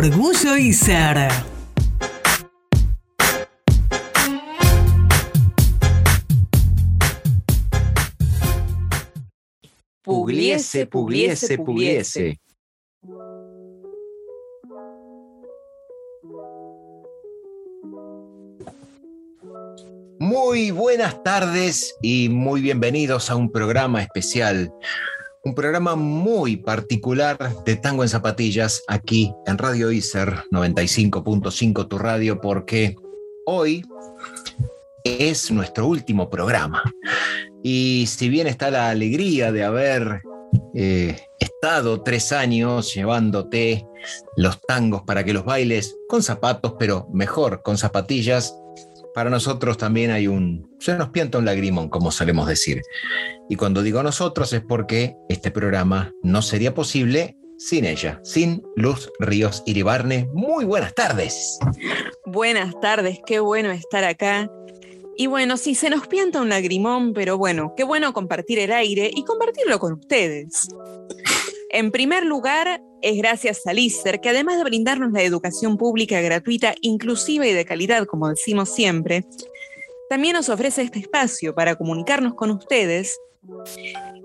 Orgullo y ser. Pugliese, pugliese, pugliese. Muy buenas tardes y muy bienvenidos a un programa especial, un programa muy particular de Tango en Zapatillas aquí en Radio Iser 95.5 tu radio porque hoy es nuestro último programa. Y si bien está la alegría de haber eh, estado tres años llevándote los tangos para que los bailes con zapatos, pero mejor con zapatillas, para nosotros también hay un, se nos pianta un lagrimón, como solemos decir. Y cuando digo nosotros es porque este programa no sería posible sin ella, sin Luz Ríos Iribarne. Muy buenas tardes. Buenas tardes, qué bueno estar acá. Y bueno, sí, se nos pianta un lagrimón, pero bueno, qué bueno compartir el aire y compartirlo con ustedes. En primer lugar, es gracias a LISER, que además de brindarnos la educación pública gratuita, inclusiva y de calidad, como decimos siempre, también nos ofrece este espacio para comunicarnos con ustedes.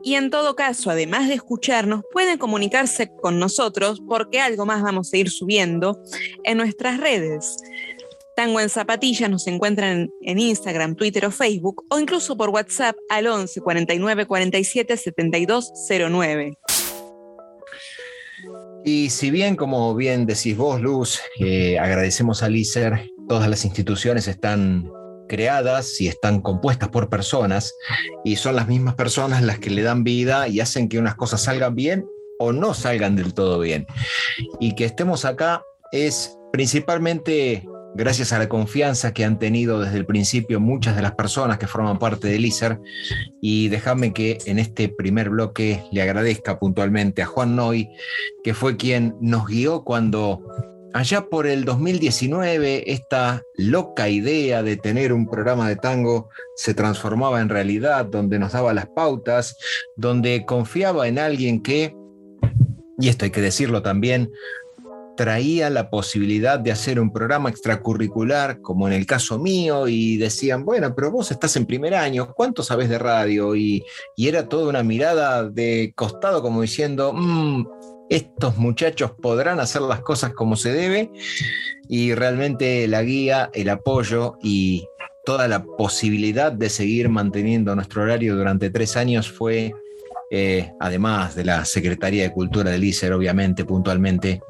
Y en todo caso, además de escucharnos, pueden comunicarse con nosotros porque algo más vamos a ir subiendo en nuestras redes. Tango en Zapatillas nos encuentran en Instagram, Twitter o Facebook o incluso por WhatsApp al 11 49 47 72 09. Y si bien, como bien decís vos, Luz, eh, agradecemos al ISER, todas las instituciones están creadas y están compuestas por personas y son las mismas personas las que le dan vida y hacen que unas cosas salgan bien o no salgan del todo bien. Y que estemos acá es principalmente gracias a la confianza que han tenido desde el principio muchas de las personas que forman parte del ISER. Y déjame que en este primer bloque le agradezca puntualmente a Juan Noy, que fue quien nos guió cuando allá por el 2019 esta loca idea de tener un programa de tango se transformaba en realidad, donde nos daba las pautas, donde confiaba en alguien que, y esto hay que decirlo también, traía la posibilidad de hacer un programa extracurricular, como en el caso mío, y decían, bueno, pero vos estás en primer año, ¿cuánto sabes de radio? Y, era toda una mirada de costado como diciendo, mm, estos muchachos podrán hacer las cosas como se debe, y realmente la guía, el apoyo y toda la posibilidad de seguir manteniendo nuestro horario durante tres años fue... Eh, además de la Secretaría de Cultura del ICER, obviamente, puntualmente,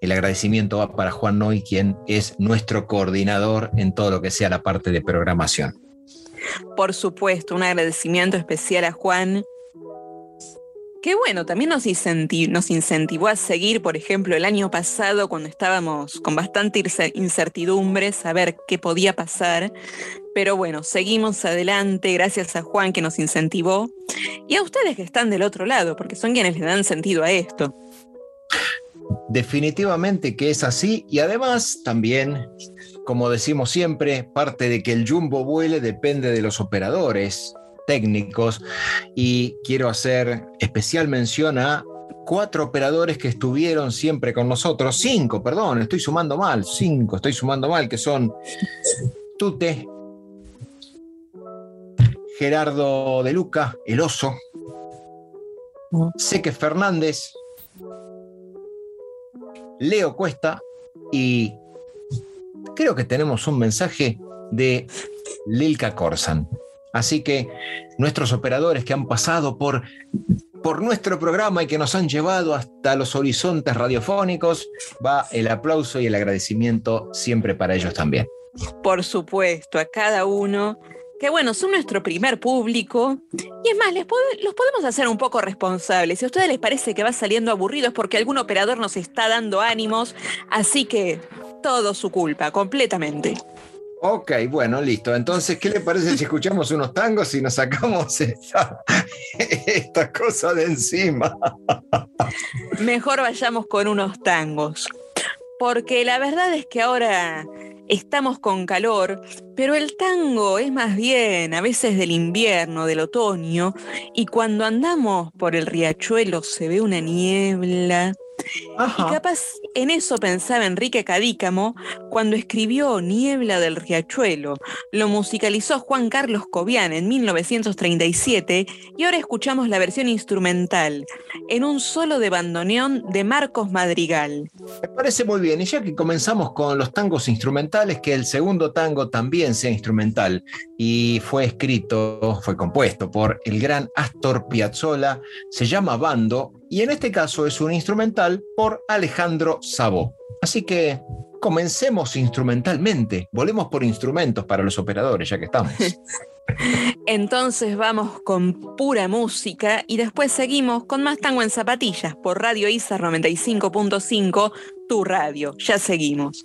el agradecimiento va para Juan Noy, quien es nuestro coordinador en todo lo que sea la parte de programación. Por supuesto, un agradecimiento especial a Juan. Que bueno, también nos, nos incentivó a seguir, por ejemplo, el año pasado cuando estábamos con bastante incertidumbre, saber qué podía pasar. Pero bueno, seguimos adelante gracias a Juan que nos incentivó y a ustedes que están del otro lado, porque son quienes le dan sentido a esto. Definitivamente que es así y además también, como decimos siempre, parte de que el jumbo vuele depende de los operadores técnicos. Y quiero hacer especial mención a cuatro operadores que estuvieron siempre con nosotros, cinco, perdón, estoy sumando mal, cinco, estoy sumando mal, que son Tute, Gerardo de Luca, el oso, Seque Fernández, Leo Cuesta y creo que tenemos un mensaje de Lilka Corsan. Así que nuestros operadores que han pasado por, por nuestro programa y que nos han llevado hasta los horizontes radiofónicos, va el aplauso y el agradecimiento siempre para ellos también. Por supuesto, a cada uno que bueno, son nuestro primer público. Y es más, les los podemos hacer un poco responsables. Si a ustedes les parece que va saliendo aburrido es porque algún operador nos está dando ánimos. Así que todo su culpa, completamente. Ok, bueno, listo. Entonces, ¿qué le parece si escuchamos unos tangos y nos sacamos esta, esta cosa de encima? Mejor vayamos con unos tangos. Porque la verdad es que ahora estamos con calor, pero el tango es más bien a veces del invierno, del otoño, y cuando andamos por el riachuelo se ve una niebla y capaz en eso pensaba Enrique Cadícamo cuando escribió Niebla del Riachuelo. Lo musicalizó Juan Carlos Cobian en 1937 y ahora escuchamos la versión instrumental en un solo de bandoneón de Marcos Madrigal. Me parece muy bien, y ya que comenzamos con los tangos instrumentales, que el segundo tango también sea instrumental y fue escrito, fue compuesto por el gran Astor Piazzolla, se llama Bando y en este caso es un instrumental por Alejandro Sabó. Así que comencemos instrumentalmente, volvemos por instrumentos para los operadores, ya que estamos. Entonces vamos con pura música y después seguimos con más tango en zapatillas por Radio ISA 95.5, tu radio. Ya seguimos.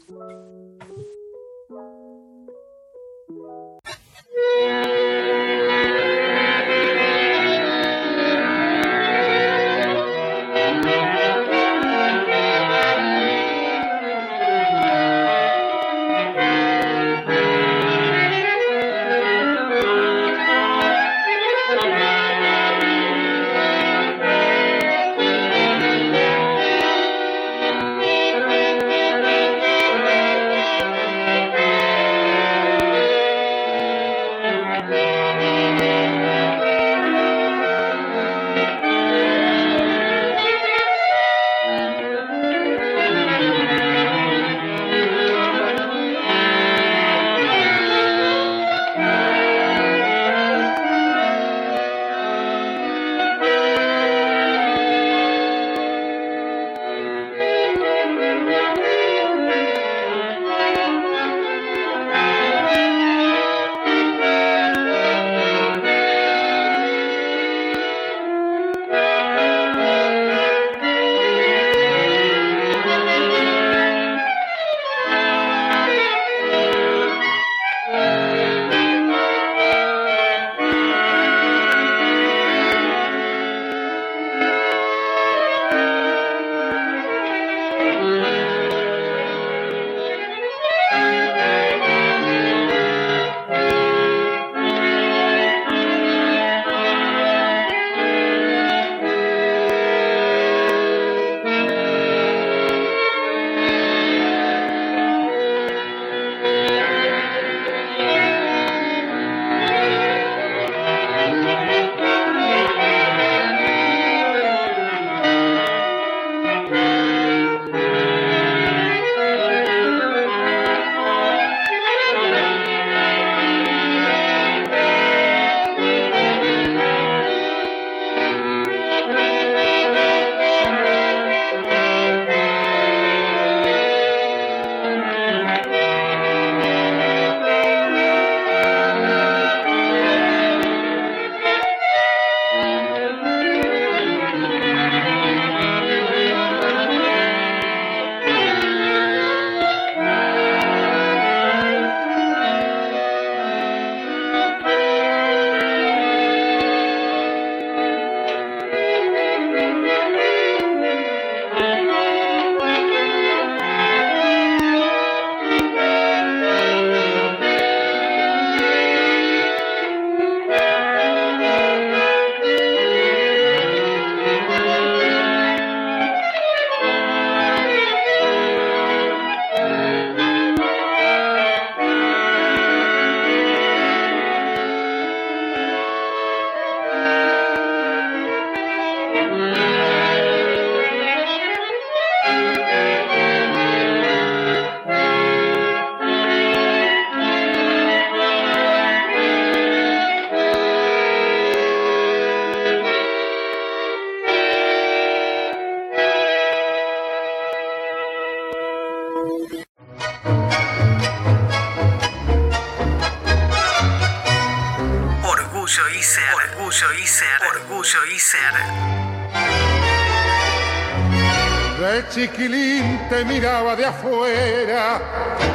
Miraba de afuera,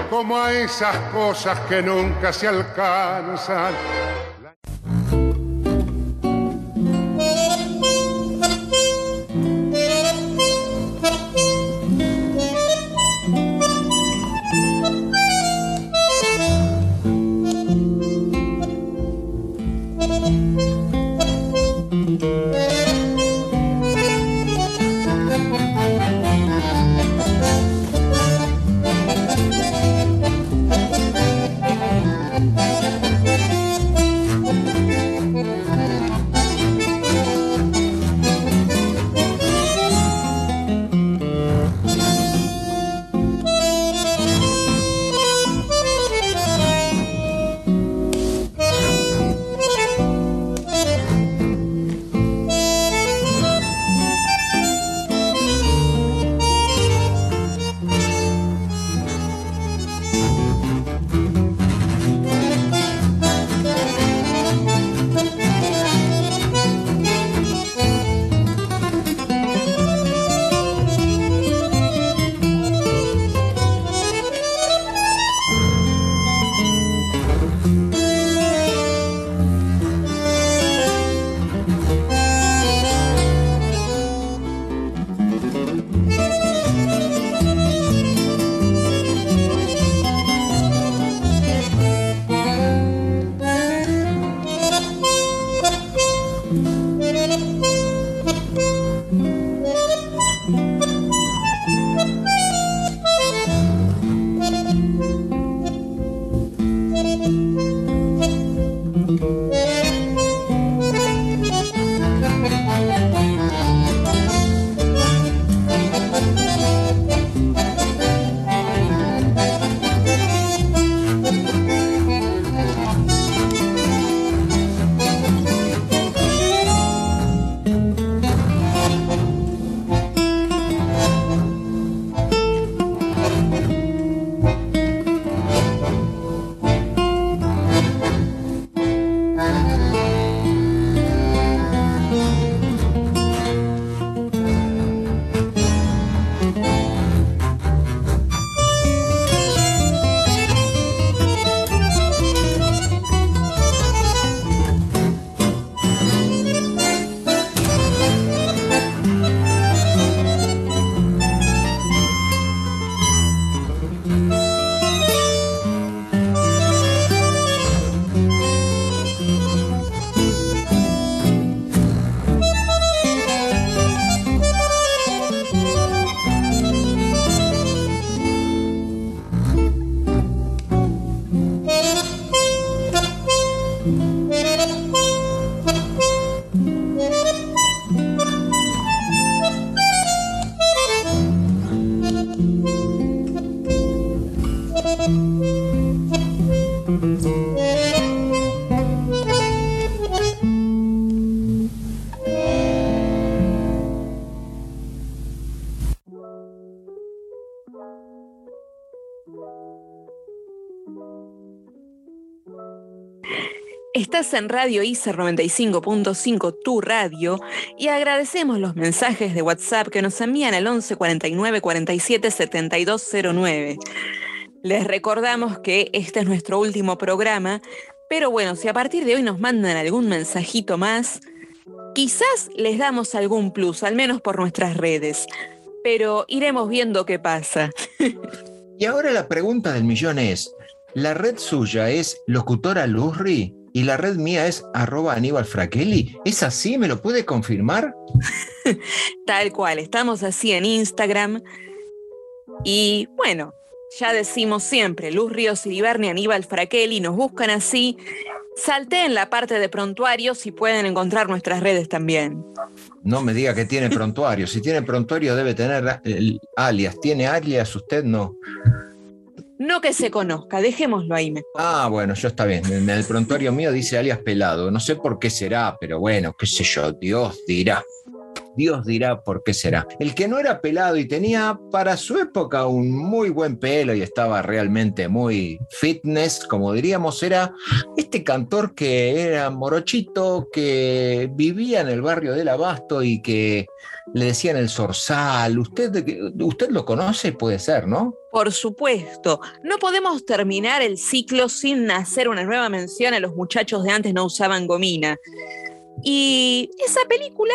como a esas cosas que nunca se alcanzan. En Radio ICER 95.5, tu radio, y agradecemos los mensajes de WhatsApp que nos envían al 11 49 47 7209. Les recordamos que este es nuestro último programa, pero bueno, si a partir de hoy nos mandan algún mensajito más, quizás les damos algún plus, al menos por nuestras redes, pero iremos viendo qué pasa. Y ahora la pregunta del millón es, ¿la red suya es locutora Luzri? Y la red mía es arroba Aníbal Fraquelli. ¿Es así? ¿Me lo puede confirmar? Tal cual, estamos así en Instagram. Y bueno, ya decimos siempre, Luz Ríos y y Aníbal Fraquelli, nos buscan así. en la parte de prontuarios y pueden encontrar nuestras redes también. No me diga que tiene prontuario. Si tiene prontuario debe tener el alias. ¿Tiene alias? Usted no. No que se conozca, dejémoslo ahí. Ah, bueno, yo está bien. En el prontuario mío dice alias pelado. No sé por qué será, pero bueno, qué sé yo, Dios dirá. Dios dirá por qué será. El que no era pelado y tenía para su época un muy buen pelo y estaba realmente muy fitness, como diríamos, era este cantor que era morochito, que vivía en el barrio del Abasto y que le decían el Zorzal. ¿Usted, usted lo conoce? Puede ser, ¿no? Por supuesto. No podemos terminar el ciclo sin hacer una nueva mención a los muchachos de antes no usaban gomina. Y esa película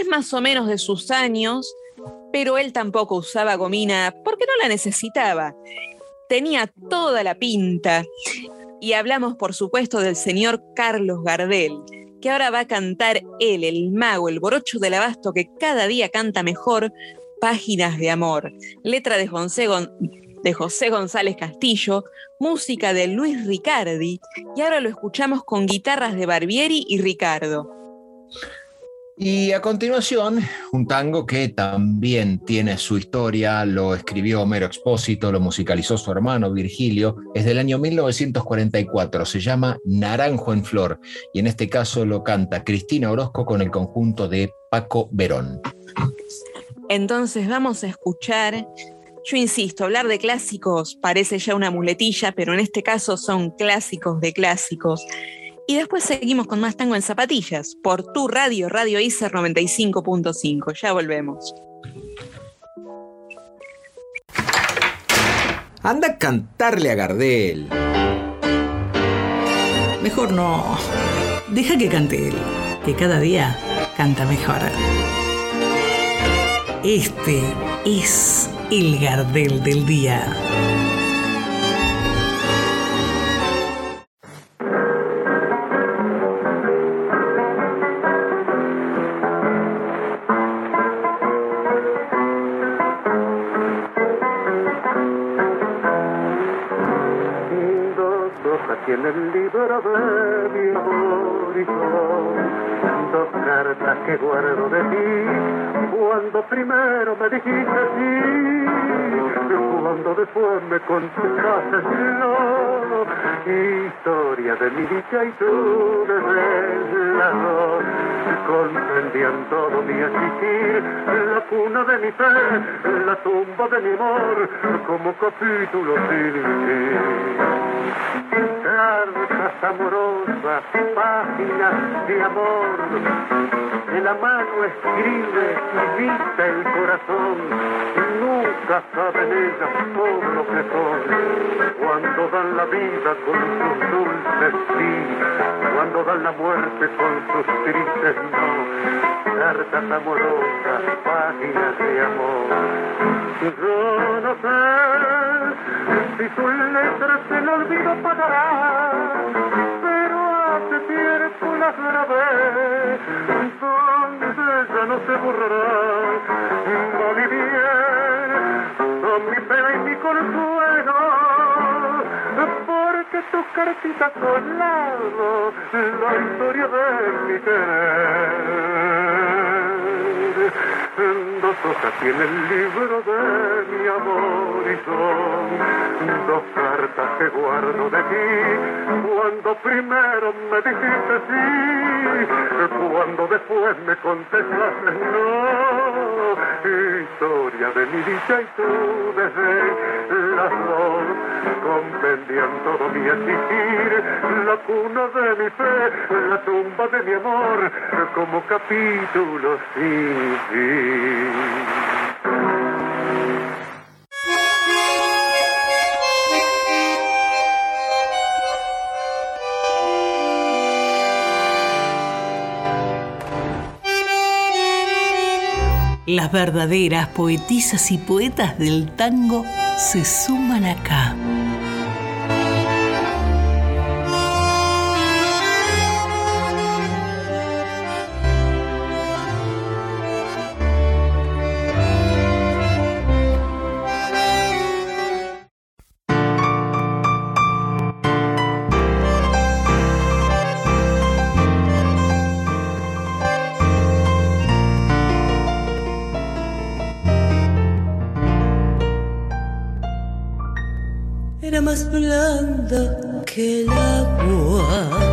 es más o menos de sus años, pero él tampoco usaba gomina porque no la necesitaba. Tenía toda la pinta. Y hablamos, por supuesto, del señor Carlos Gardel, que ahora va a cantar él, el mago, el borocho del abasto que cada día canta mejor, Páginas de Amor, letra de José, de José González Castillo, música de Luis Ricardi, y ahora lo escuchamos con guitarras de Barbieri y Ricardo. Y a continuación, un tango que también tiene su historia, lo escribió Homero Expósito, lo musicalizó su hermano Virgilio, es del año 1944, se llama Naranjo en Flor, y en este caso lo canta Cristina Orozco con el conjunto de Paco Verón. Entonces vamos a escuchar, yo insisto, hablar de clásicos parece ya una muletilla, pero en este caso son clásicos de clásicos. Y después seguimos con más tango en zapatillas por tu radio, Radio ICER 95.5. Ya volvemos. Anda a cantarle a Gardel. Mejor no. Deja que cante él, que cada día canta mejor. Este es el Gardel del día. Que guardo de ti cuando primero me dijiste sí cuando después me contestaste no historia de mi dicha y tu desvelo comprendían todo mi existir la cuna de mi fe la tumba de mi amor como capítulo sin fin cartas amorosas páginas de amor de la mano escribe y dicta el corazón. Nunca saben ellas todo lo que son. Cuando dan la vida con sus dulces sí, cuando dan la muerte con sus tristes no. Cartas amorosas, páginas de amor. Yo no sé si sus letras el olvido pagará, pero hace tiempo las grabé ya no se borrará. Va bien, con mi pena y mi consuelo, porque tu cartita lado la historia de mi querer. Dos hojas tiene el libro de mi amor y son dos cartas que guardo de ti. Cuando primero me dijiste sí, cuando después me contestaste no. Historia de mi dicha y tu desde las dos comprendían todo mi existir, la cuna de mi fe, la tumba de mi amor, como capítulo sin fin. Las verdaderas poetisas y poetas del tango se suman acá. El agua, que el agua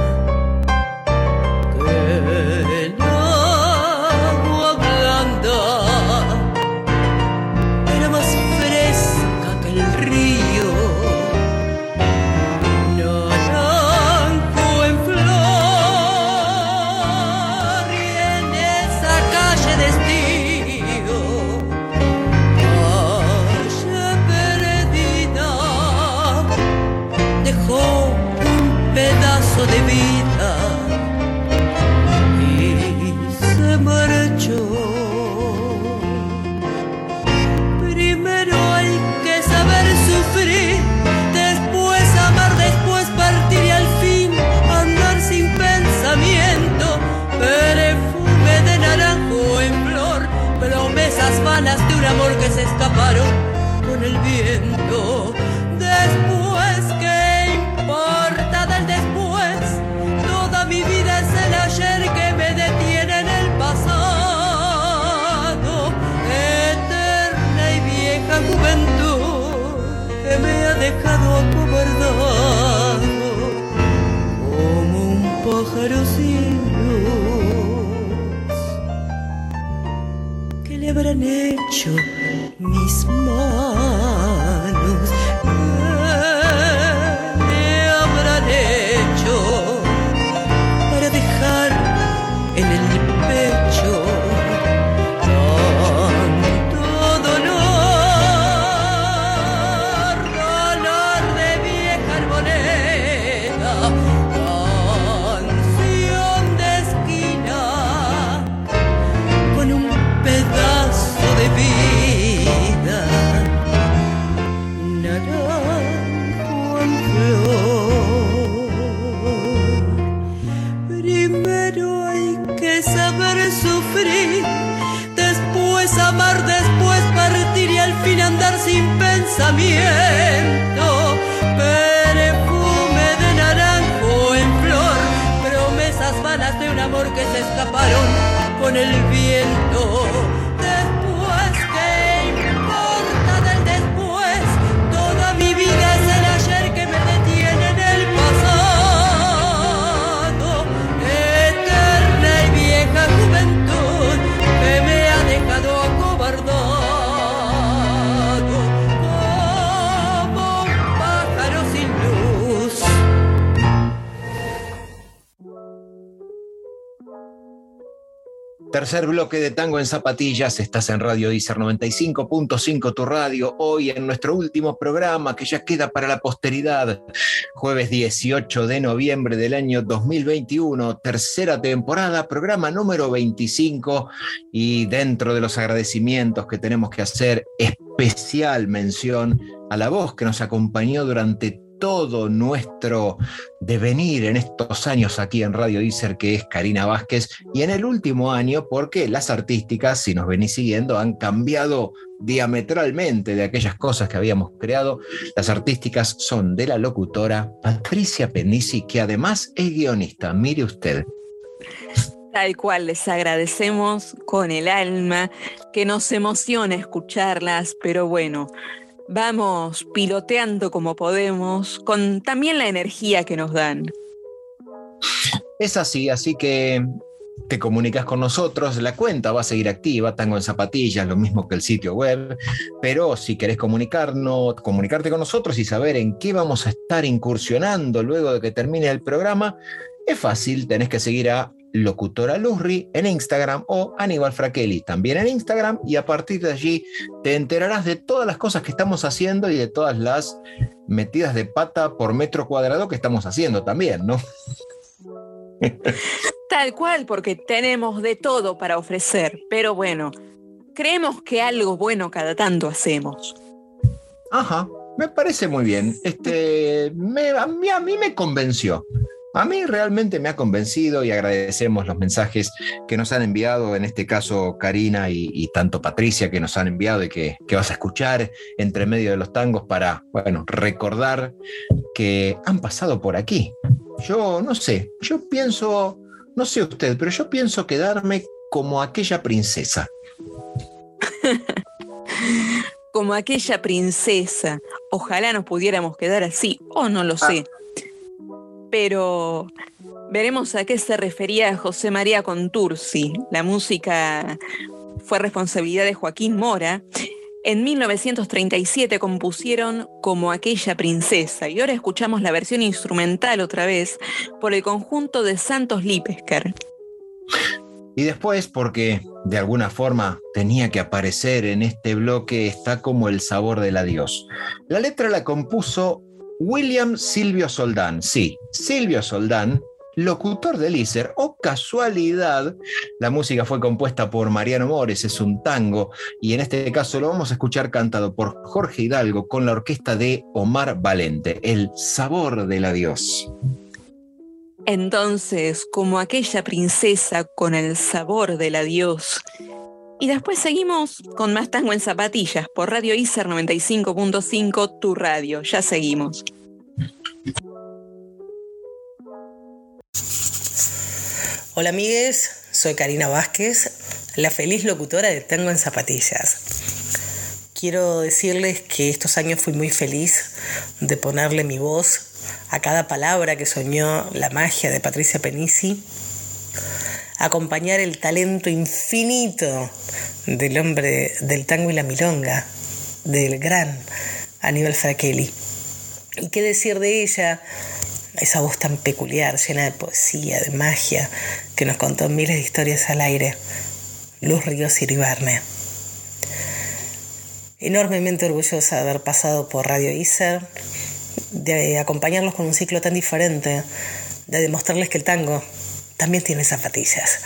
con el viento. Después, ¿qué importa del después? Toda mi vida es el ayer que me detiene en el pasado. Eterna y vieja juventud que me ha dejado acobardado como un pájaro sin luz. Tercer bloque de Tango en Zapatillas, estás en Radio Deezer 95.5 tu radio, hoy en nuestro último programa que ya queda para la posteridad, jueves 18 de noviembre del año 2021, tercera temporada, programa número 25 y dentro de los agradecimientos que tenemos que hacer, especial mención a la voz que nos acompañó durante todo nuestro devenir en estos años aquí en Radio Deezer, que es Karina Vázquez, y en el último año, porque las artísticas, si nos venís siguiendo, han cambiado diametralmente de aquellas cosas que habíamos creado. Las artísticas son de la locutora Patricia Penisi, que además es guionista. Mire usted. Tal cual, les agradecemos con el alma, que nos emociona escucharlas, pero bueno, vamos piloteando como podemos, con también la energía que nos dan. Es así, así que te comunicas con nosotros, la cuenta va a seguir activa, Tango en Zapatillas, lo mismo que el sitio web, pero si querés comunicarnos, comunicarte con nosotros y saber en qué vamos a estar incursionando luego de que termine el programa, es fácil, tenés que seguir a Locutora Luzri en Instagram o Aníbal Fraquelli también en Instagram y a partir de allí te enterarás de todas las cosas que estamos haciendo y de todas las metidas de pata por metro cuadrado que estamos haciendo también, ¿no? Tal cual, porque tenemos de todo para ofrecer, pero bueno, creemos que algo bueno cada tanto hacemos. Ajá, me parece muy bien. Este, me- a, mí, a mí me convenció. A mí realmente me ha convencido y agradecemos los mensajes que nos han enviado, en este caso Karina y, y tanto Patricia que nos han enviado y que, que vas a escuchar entre medio de los tangos para, bueno, recordar que han pasado por aquí. Yo no sé, yo pienso, no sé usted, pero yo pienso quedarme como aquella princesa. Como aquella princesa, ojalá nos pudiéramos quedar así, o no lo sé. Pero veremos a qué se refería José María Contursi. La música fue responsabilidad de Joaquín Mora. En 1937 compusieron Como aquella princesa y ahora escuchamos la versión instrumental otra vez por el conjunto de Santos Lipesker. Y después, porque de alguna forma tenía que aparecer en este bloque, está como el sabor del adiós. La letra la compuso William Silvio Soldán. Sí, Silvio Soldán, locutor de Lícer, o casualidad, la música fue compuesta por Mariano Mores, es un tango, y en este caso lo vamos a escuchar cantado por Jorge Hidalgo con la orquesta de Omar Valente, El sabor del adiós. Entonces, como aquella princesa con el sabor del adiós, Y después seguimos con más tango en zapatillas por Radio ICER 95.5, tu radio. Ya seguimos. Hola amigues, soy Karina Vázquez, la feliz locutora de Tango en Zapatillas. Quiero decirles que estos años fui muy feliz de ponerle mi voz a cada palabra que soñó la magia de Patricia Penisi, acompañar el talento infinito del hombre del tango y la milonga, del gran Aníbal Fraquelli. ¿Y qué decir de ella? Esa voz tan peculiar, llena de poesía, de magia, que nos contó miles de historias al aire. Luz Ríos Iribarne enormemente orgullosa de haber pasado por Radio ISER, de acompañarlos con un ciclo tan diferente, de demostrarles que el tango también tiene zapatillas.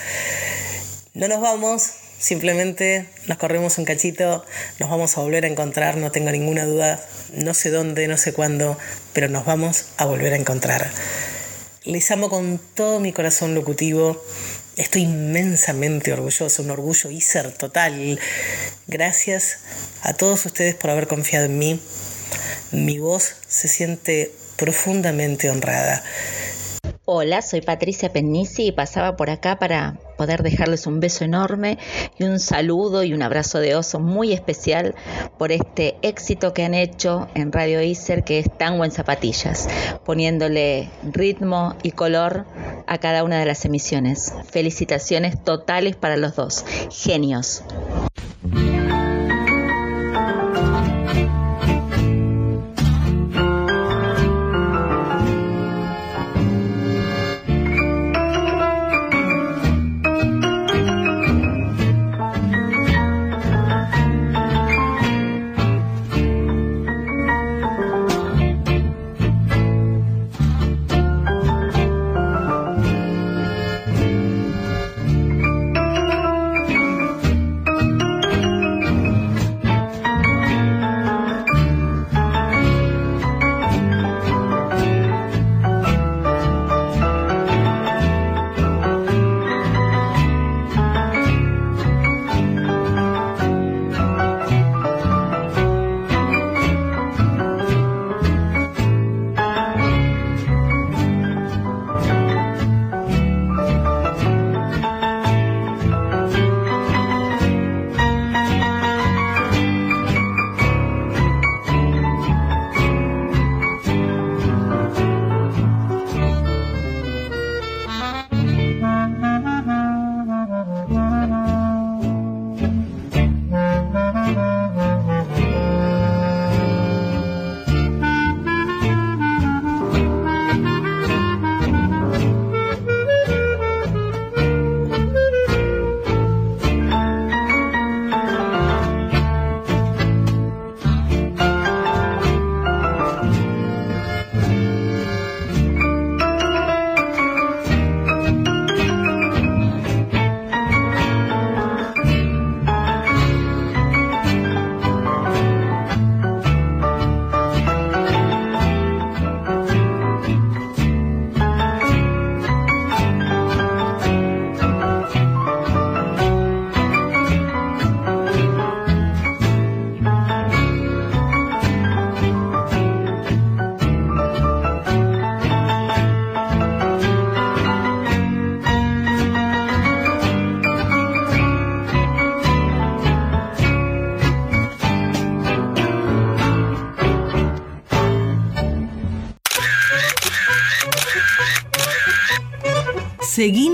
No nos vamos, simplemente nos corremos un cachito, nos vamos a volver a encontrar, no tengo ninguna duda, no sé dónde, no sé cuándo, pero nos vamos a volver a encontrar. Les amo con todo mi corazón locutivo Estoy inmensamente orgulloso, un orgullo ISER total. Gracias a todos ustedes por haber confiado en mí. Mi voz se siente profundamente honrada. Hola, soy Patricia Penisi y pasaba por acá para poder dejarles un beso enorme y un saludo y un abrazo de oso muy especial por este éxito que han hecho en Radio Iser, que es Tango en Zapatillas, poniéndole ritmo y color a cada una de las emisiones. Felicitaciones totales para los dos. Genios.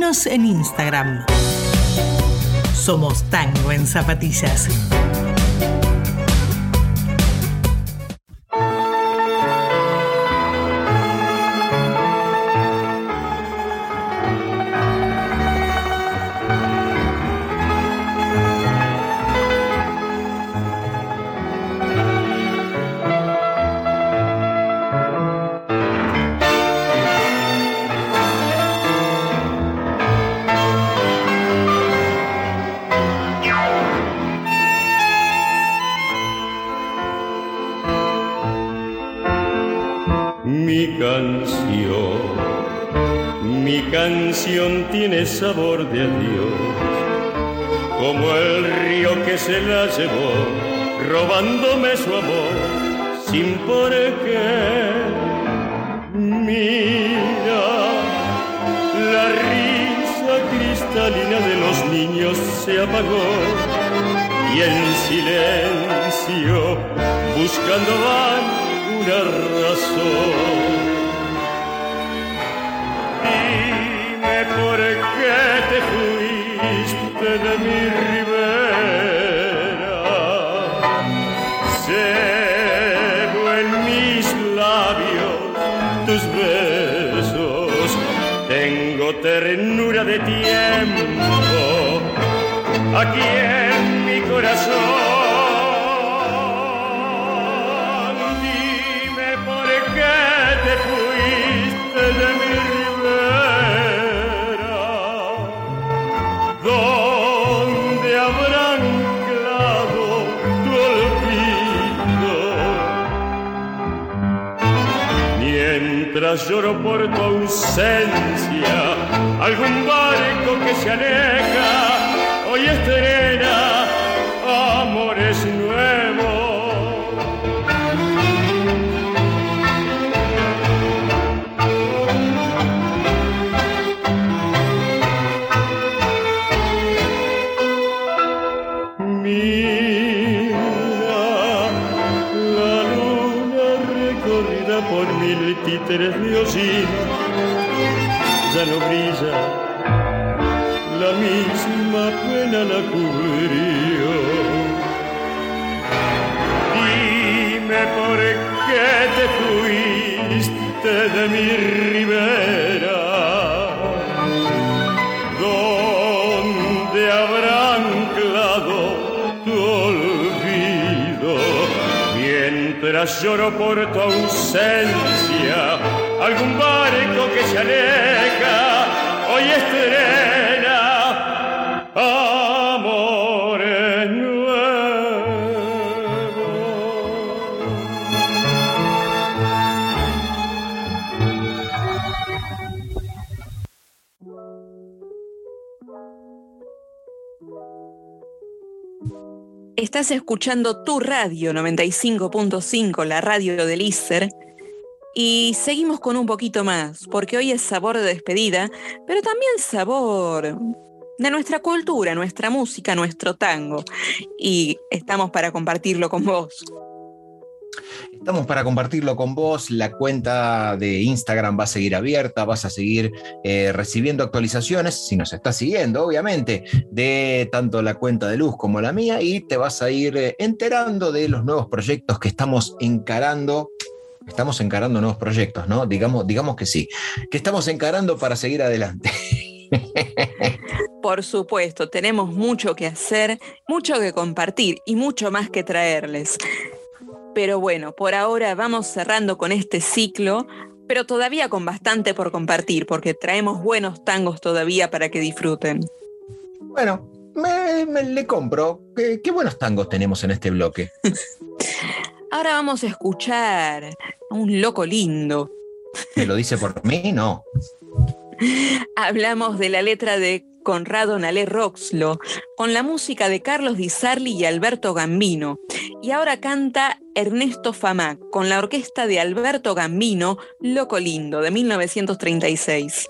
En Instagram. Somos Tango en Zapatillas. Por qué te fuiste de mi ribera. Llevo en mis labios tus besos. Tengo ternura de tiempo aquí lloro por tu ausencia, algún barco que se aleja hoy estrena no brilla, la misma pena la cubrió. Dime por qué te fuiste de mi ribera. ¿Dónde habrá anclado tu olvido? Mientras lloro por tu ausencia, algún barco que se aleja hoy estrena amores nuevos. Estás escuchando tu radio 95.5, la radio del ISER. Y seguimos con un poquito más, porque hoy es sabor de despedida, pero también sabor de nuestra cultura, nuestra música, nuestro tango. Y estamos para compartirlo con vos. Estamos para compartirlo con vos. La cuenta de Instagram va a seguir abierta, vas a seguir eh, recibiendo actualizaciones, si nos estás siguiendo, obviamente, de tanto la cuenta de Luz como la mía, y te vas a ir eh, enterando de los nuevos proyectos que estamos encarando. Estamos encarando nuevos proyectos, ¿no? Digamos, digamos que sí, que estamos encarando para seguir adelante. Por supuesto, tenemos mucho que hacer, mucho que compartir y mucho más que traerles. Pero bueno, por ahora vamos cerrando con este ciclo, pero todavía con bastante por compartir, porque traemos buenos tangos todavía para que disfruten. Bueno, me, me- le compro. ¿Qué, qué buenos tangos tenemos en este bloque? Ahora vamos a escuchar a un loco lindo. ¿Me lo dice por mí? No. Hablamos de la letra de Conrado Nalé Roxlo, con la música de Carlos Di Sarli y Alberto Gambino. Y ahora canta Ernesto Famac, con la orquesta de Alberto Gambino, Loco Lindo, de 1936.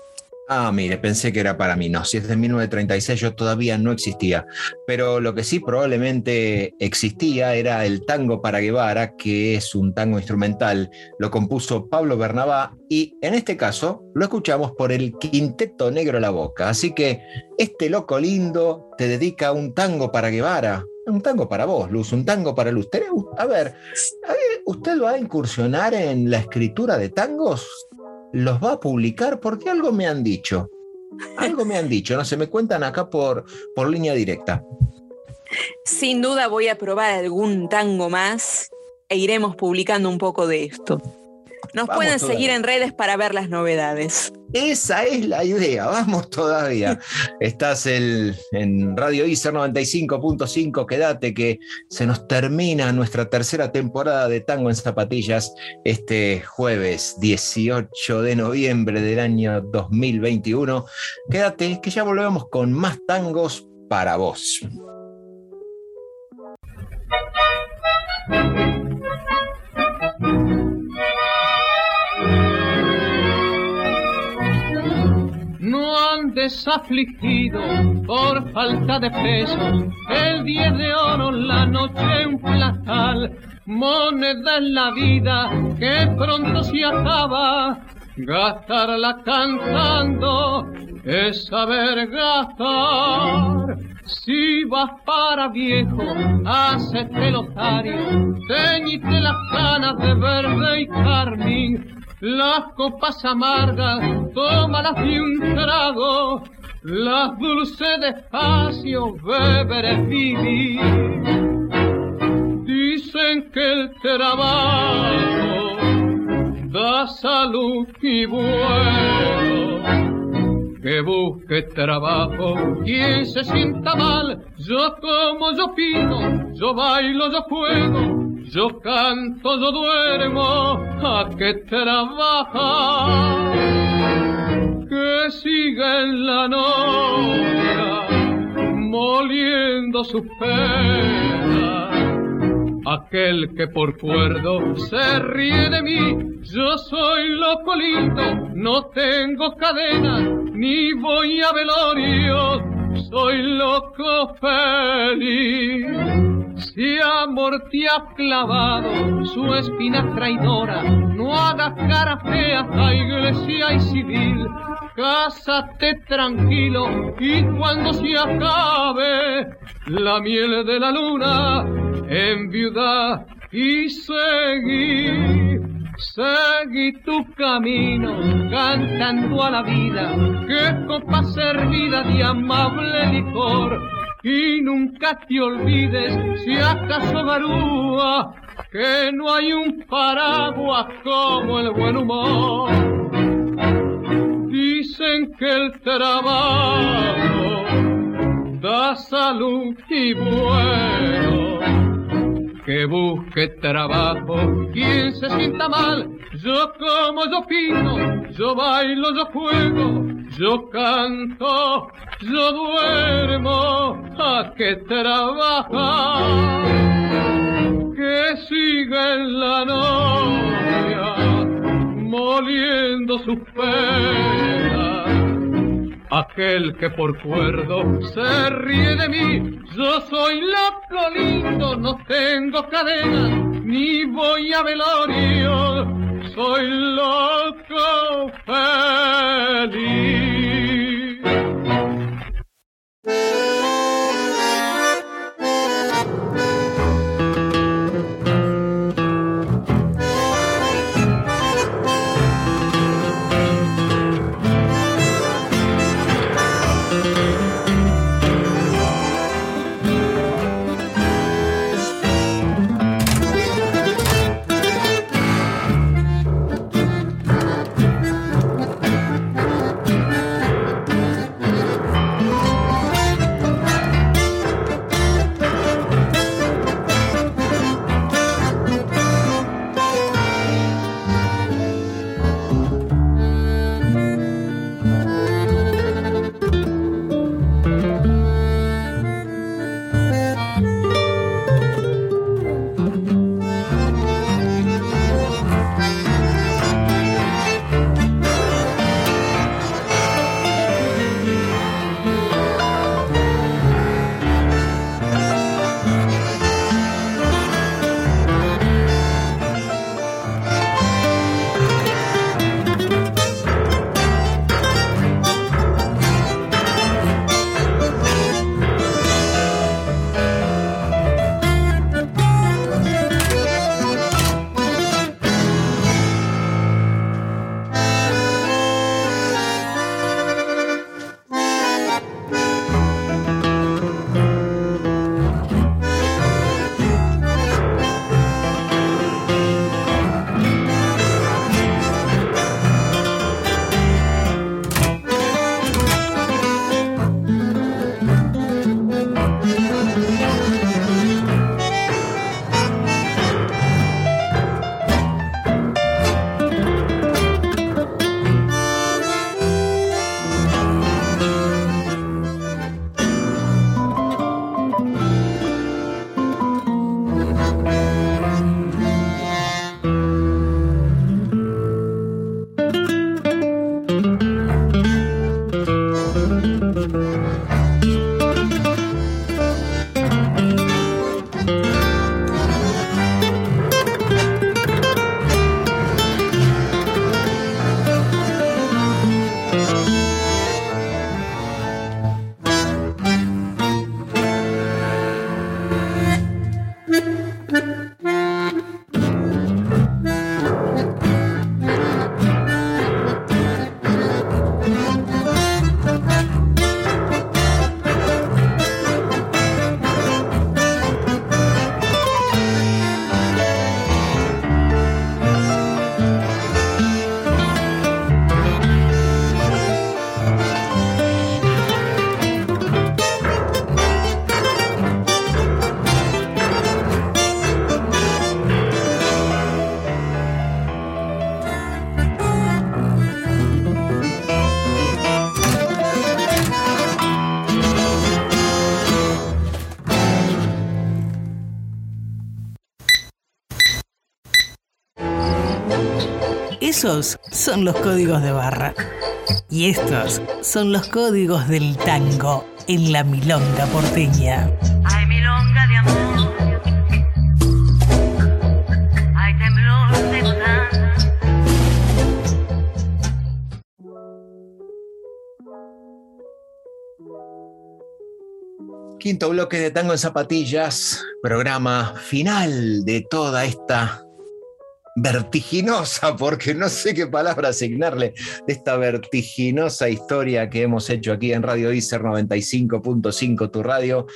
Ah, mire, pensé que era para mí. No, si es de 1936 yo todavía no existía. Pero lo que sí probablemente existía era el tango para Guevara, que es un tango instrumental. Lo compuso Pablo Bernabá y en este caso lo escuchamos por el Quinteto Negro La Boca. Así que este loco lindo te dedica un tango para Guevara. Un tango para vos, Luz, un tango para Luz. A ver, a ver, ¿usted va a incursionar en la escritura de tangos? ¿Los va a publicar? Porque algo me han dicho. Algo me han dicho, no se me cuentan acá por, por línea directa. Sin duda voy a probar algún tango más e iremos publicando un poco de esto. Nos pueden seguir en redes para ver las novedades. Esa es la idea, vamos todavía. Estás el, en Radio ICER 95.5, quédate que se nos termina nuestra tercera temporada de Tango en Zapatillas este jueves 18 de noviembre del año 2021. Quédate que ya volvemos con más tangos para vos. Desafligido por falta de pesos, el 10 de oro, la noche un platal, moneda en la vida que pronto se acaba, gastarla cantando es saber gastar. Si vas para viejo, hacete lotario, teñite las canas de verde y carmín, las copas amargas, tómalas de un trago, las dulces despacio, beber es vivir. Dicen que el trabajo da salud y bueno que busque trabajo. Quien se sienta mal, yo como, yo pido, yo bailo, yo juego, yo canto, yo duermo, a que trabaja. Que siga en la novia, moliendo sus penas aquel que por cuerdo se ríe de mí. Yo soy loco lindo, no tengo cadena, ni voy a velorio, soy loco feliz. Si amor te ha clavado su espina traidora, no hagas cara fea a iglesia y civil. Cásate tranquilo y cuando se acabe la miel de la luna, en viuda y seguí. Seguí tu camino cantando a la vida, que copa servida de amable licor. Y nunca te olvides, si acaso garúa, que no hay un paraguas como el buen humor. Dicen que el trabajo da salud y bueno que busque trabajo. Quien se sienta mal, yo como, yo pinto, yo bailo, yo juego, yo canto, yo duermo, a que trabaja. Que siga en la novia, moliendo sus penas aquel que por cuerdo se ríe de mí. Yo soy loco lindo, no tengo cadena, ni voy a velorio, soy loco feliz. Esos son los códigos de barra. Y estos son los códigos del tango en la milonga porteña. Ay, milonga de amor. Ay, temblor de gozar. Quinto bloque de Tango en Zapatillas, programa final de toda esta vertiginosa, porque no sé qué palabra asignarle, de esta vertiginosa historia que hemos hecho aquí en Radio ICER 95.5, tu radio.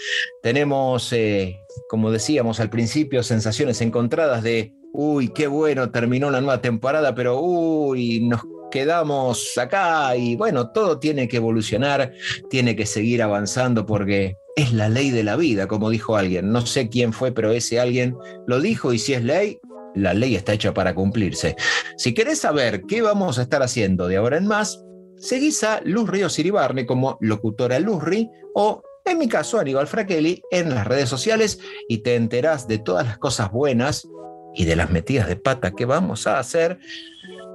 Tenemos, eh, como decíamos al principio, sensaciones encontradas de, uy, qué bueno, terminó una nueva temporada, pero uy, nos quedamos acá y bueno, todo tiene que evolucionar, tiene que seguir avanzando porque es la ley de la vida, como dijo alguien. No sé quién fue, pero ese alguien lo dijo y si es ley, la ley está hecha para cumplirse. Si querés saber qué vamos a estar haciendo de ahora en más, seguís a Luz Ríos Iribarne como locutora Luzri o en mi caso Aníbal Fraquelli en las redes sociales y te enterás de todas las cosas buenas y de las metidas de pata que vamos a hacer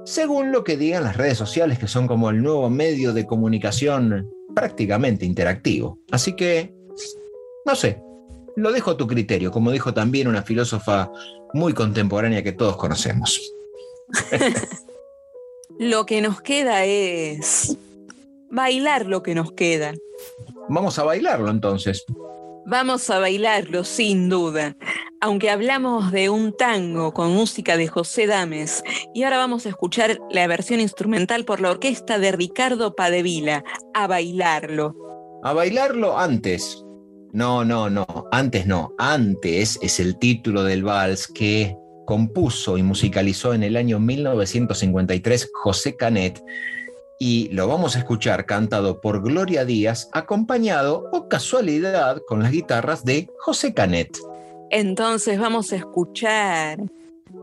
según lo que digan las redes sociales que son como el nuevo medio de comunicación prácticamente interactivo. Así que, no sé, lo dejo a tu criterio, como dijo también una filósofa muy contemporánea que todos conocemos. Lo que nos queda es bailar lo que nos queda. Vamos a bailarlo entonces. Vamos a bailarlo, sin duda. Aunque hablamos de un tango con música de José Dames, y ahora vamos a escuchar la versión instrumental por la orquesta de Ricardo Padevila, a bailarlo. A bailarlo antes. No, no, no, antes no. Antes es el título del vals que compuso y musicalizó en el año 1953 José Canet y lo vamos a escuchar cantado por Gloria Díaz, acompañado o casualidad con las guitarras de José Canet. Entonces vamos a escuchar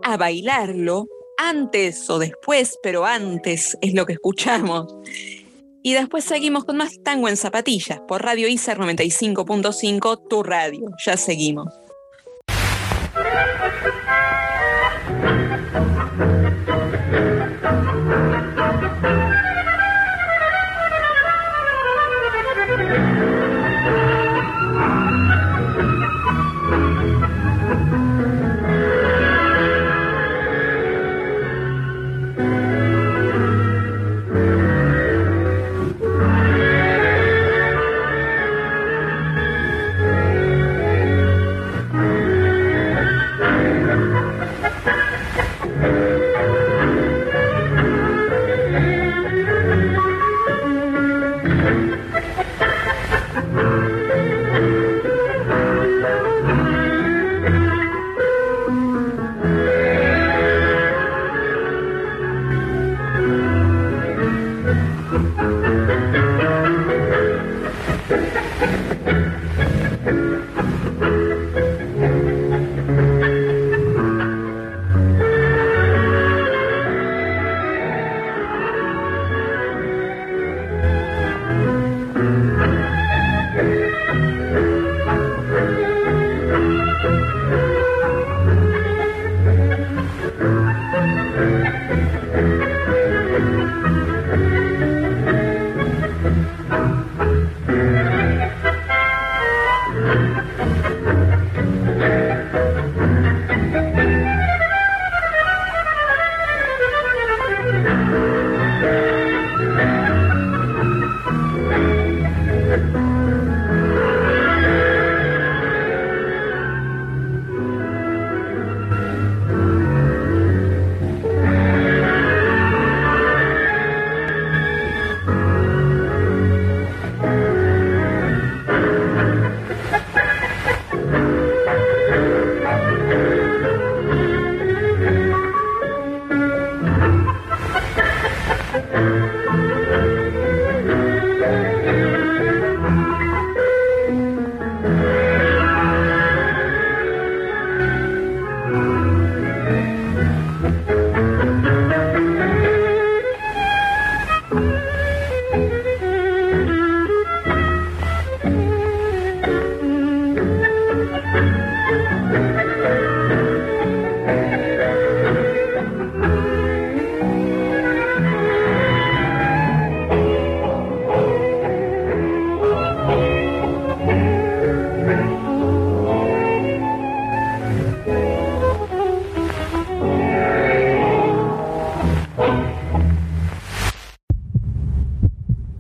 a bailarlo antes o después, pero antes es lo que escuchamos. Y después seguimos con más tango en zapatillas por Radio ICER 95.5, tu radio. Ya seguimos.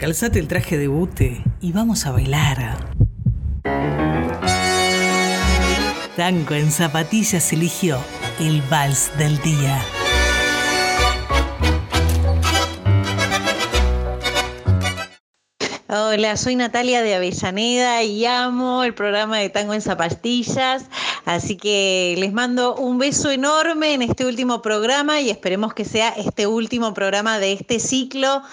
Calzate el traje de bute y vamos a bailar. Tango en zapatillas eligió el vals del día. Hola, soy Natalia de Avellaneda y amo el programa de Tango en Zapatillas, así que les mando un beso enorme en este último programa y esperemos que sea este último programa de este ciclo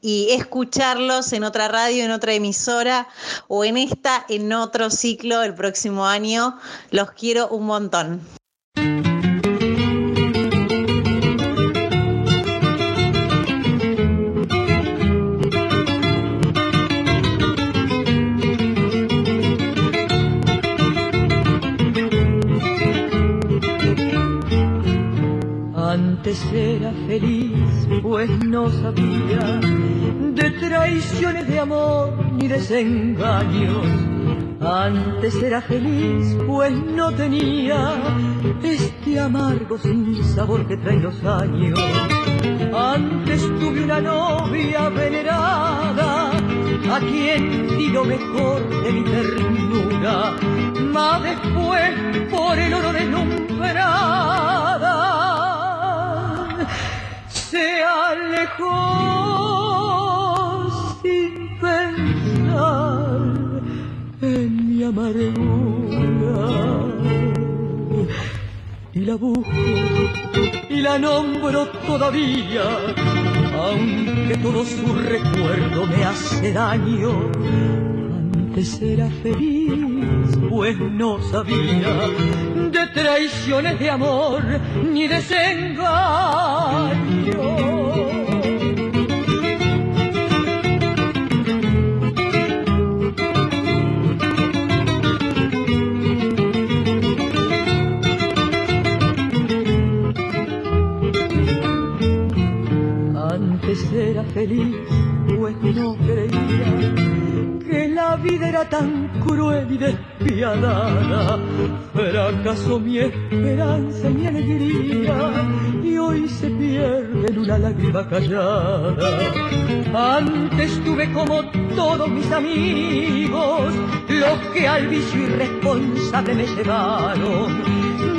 y escucharlos en otra radio, en otra emisora o en esta, en otro ciclo el próximo año. Los quiero un montón. Antes era feliz, pues no sabía de traiciones de amor ni desengaños. Antes era feliz, pues no tenía este amargo sin sabor que traen los años. Antes tuve una novia venerada, a quien di lo mejor de mi ternura, mas después por el oro deslumbrada se alejó sin pensar en mi amargura. Y la busco y la nombro todavía, aunque todo su recuerdo me hace daño. Antes era feliz, pues no sabía traiciones de amor ni desengaño. Antes era feliz, pues no creía que la vida era tan cruel y despiadada. Fracasó mi esperanza y mi alegría, y hoy se pierde en una lágrima callada. Antes tuve como todos mis amigos, los que al vicio irresponsable me llevaron.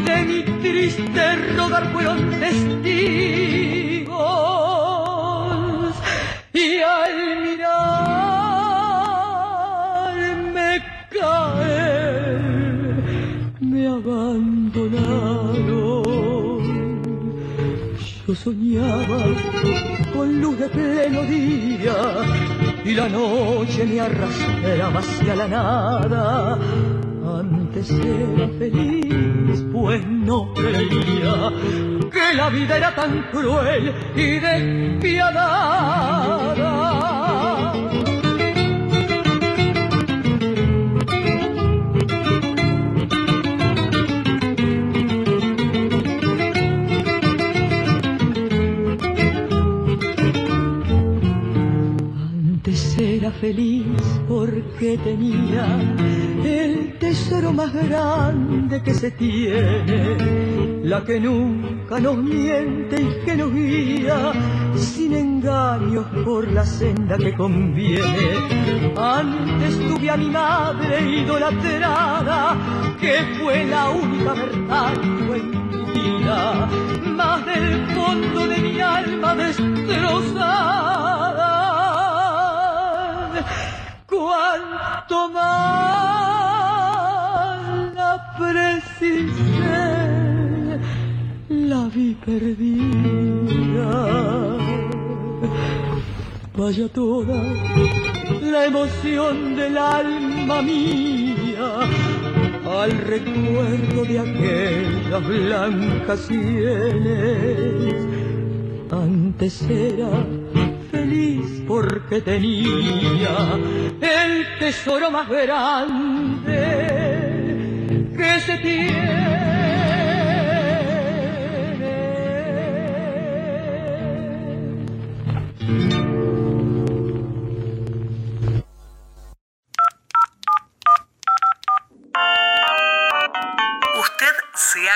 De mi triste rodar fueron testigos, y al mirarme abandonaron. Yo soñaba con luz de pleno día y la noche me arrastraba hacia la nada. Antes era feliz, pues no creía que la vida era tan cruel y despiadada. Feliz porque tenía el tesoro más grande que se tiene, la que nunca nos miente y que nos guía sin engaños por la senda que conviene. Antes tuve a mi madre idolatrada, que fue la única verdad en mi vida, más del fondo de mi alma destrozada. Más la precisé, la vi perdida. Vaya toda la emoción del alma mía al recuerdo de aquellas blancas sienes. Antes porque tenía el tesoro más grande que se tiene.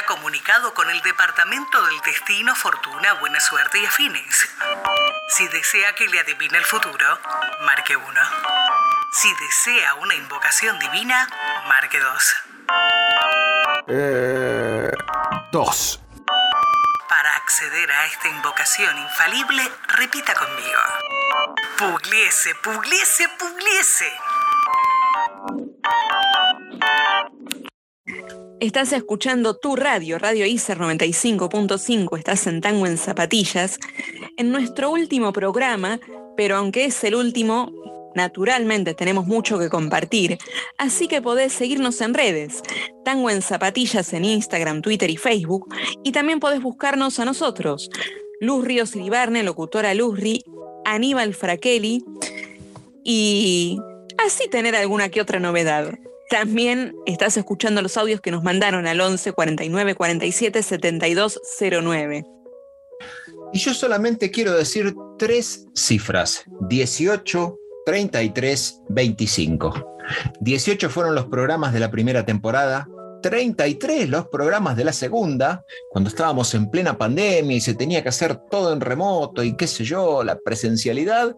Comunicado con el Departamento del Destino, Fortuna, Buena Suerte y Afines. Si desea que le adivine el futuro, marque 1. Si desea una invocación divina, marque 2. Eh, dos. Para acceder a esta invocación infalible, repita conmigo. Pugliese, pugliese, pugliese. Estás escuchando tu radio, Radio ICER 95.5, estás en Tango en Zapatillas, en nuestro último programa, pero aunque es el último, naturalmente tenemos mucho que compartir, así que podés seguirnos en redes, Tango en Zapatillas en Instagram, Twitter y Facebook, y también podés buscarnos a nosotros, Luz Ríos Iribarne, locutora Luzri, Aníbal Fraquelli, y así tener alguna que otra novedad. También estás escuchando los audios que nos mandaron al 11 49 47 72 09. Y yo solamente quiero decir tres cifras: 18, 33, 25. 18 fueron los programas de la primera temporada. 33 los programas de la segunda, cuando estábamos en plena pandemia y se tenía que hacer todo en remoto y qué sé yo, la presencialidad.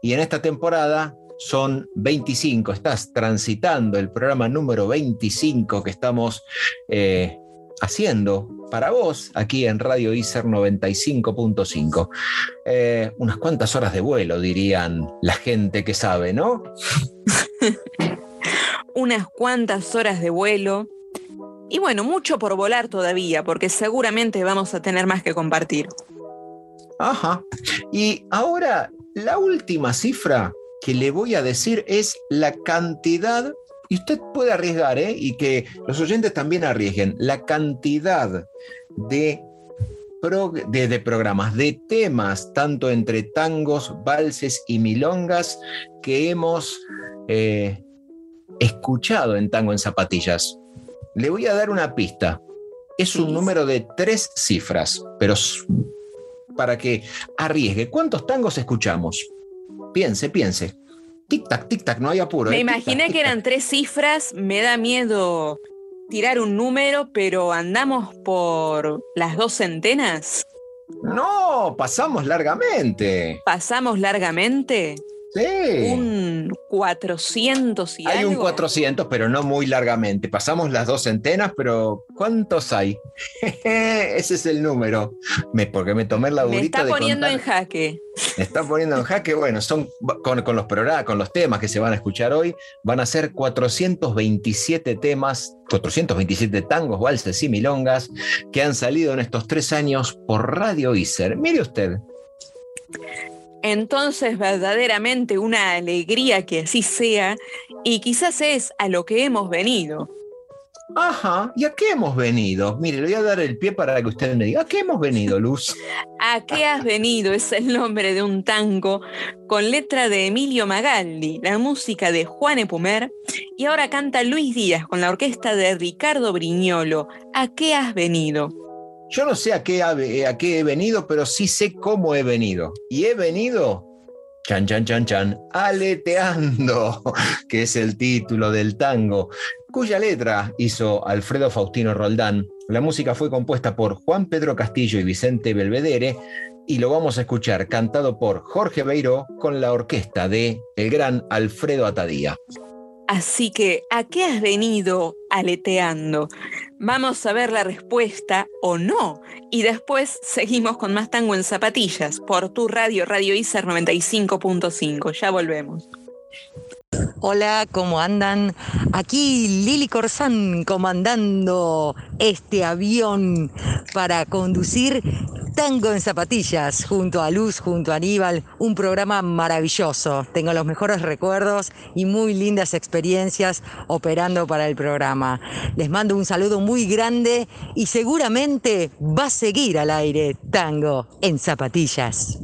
Y en esta temporada son 25. Estás transitando el programa número 25 que estamos eh, haciendo para vos aquí en Radio ICER 95.5. Eh, unas cuantas horas de vuelo, dirían la gente que sabe, ¿no? Unas cuantas horas de vuelo. Y bueno, mucho por volar todavía, porque seguramente vamos a tener más que compartir. Ajá. Y ahora, la última cifra que le voy a decir es la cantidad, y usted puede arriesgar, ¿eh? y que los oyentes también arriesguen, la cantidad de, de, de programas, de temas, tanto entre tangos, valses y milongas, que hemos eh, escuchado en Tango en Zapatillas. Le voy a dar una pista. Es un número de tres cifras, pero para que arriesgue. ¿Cuántos tangos escuchamos? Piense, piense. Tic-tac, tic-tac, no hay apuro. Me ¿eh? imaginé que eran tres cifras, me da miedo tirar un número, pero andamos por las dos centenas. No, pasamos largamente. ¿Pasamos largamente? Sí. Un 400 y Hay algo. un 400, pero no muy largamente. Pasamos las dos centenas, pero ¿cuántos hay? Ese es el número. Me, porque me tomé la Me durita está de poniendo en jaque. Me está poniendo en jaque. Bueno, son con, con los programas, con los temas que se van a escuchar hoy, van a ser 427 temas, 427 tangos, valses y milongas que han salido en estos tres años por Radio ICER. Mire usted. Entonces, verdaderamente una alegría que así sea, y quizás es a lo que hemos venido. Ajá, ¿y a qué hemos venido? Mire, le voy a dar el pie para que usted me diga, ¿a qué hemos venido, Luz? ¿A qué has venido? Es el nombre de un tango con letra de Emilio Magaldi, la música de Juan Epumer, y ahora canta Luis Díaz con la orquesta de Ricardo Briñolo. ¿A qué has venido? Yo no sé a qué, ha- a qué he venido, pero sí sé cómo he venido. Y he venido, chan, chan, chan, chan, aleteando, que es el título del tango, cuya letra hizo Alfredo Faustino Roldán. La música fue compuesta por Juan Pedro Castillo y Vicente Belvedere, y lo vamos a escuchar cantado por Jorge Beiró con la orquesta de el gran Alfredo Atadía. Así que, ¿a qué has venido aleteando? Vamos a ver la respuesta o no. Y después seguimos con más tango en zapatillas por tu radio, Radio ICER 95.5. Ya volvemos. Hola, ¿cómo andan? Aquí Lili Corzán comandando este avión para conducir Tango en Zapatillas junto a Luz, junto a Aníbal, un programa maravilloso. Tengo los mejores recuerdos y muy lindas experiencias operando para el programa. Les mando un saludo muy grande y seguramente va a seguir al aire Tango en Zapatillas.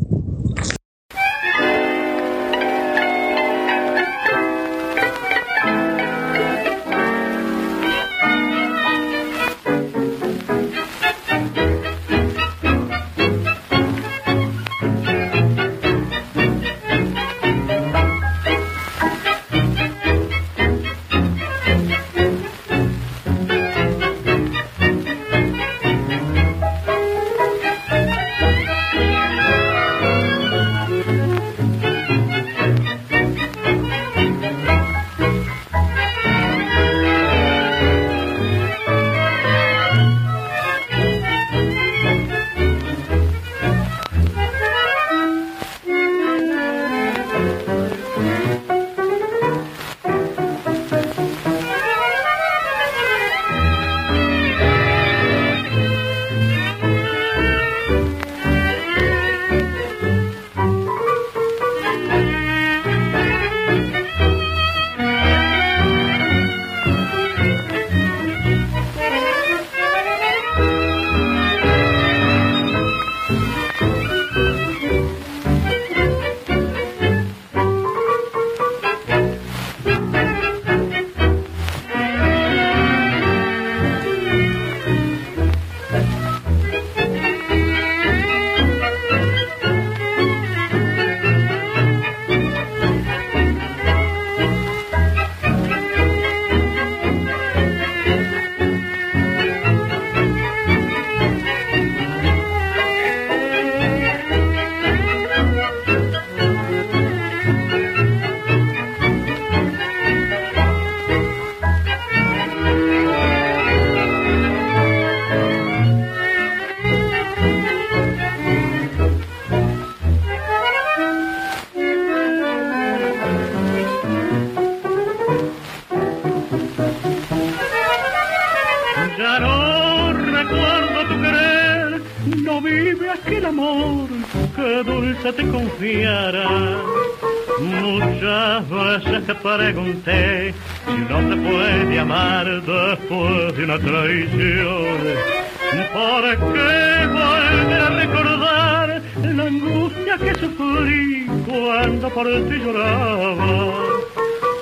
¿Por qué volver a recordar la angustia que sufrí cuando por ti lloraba?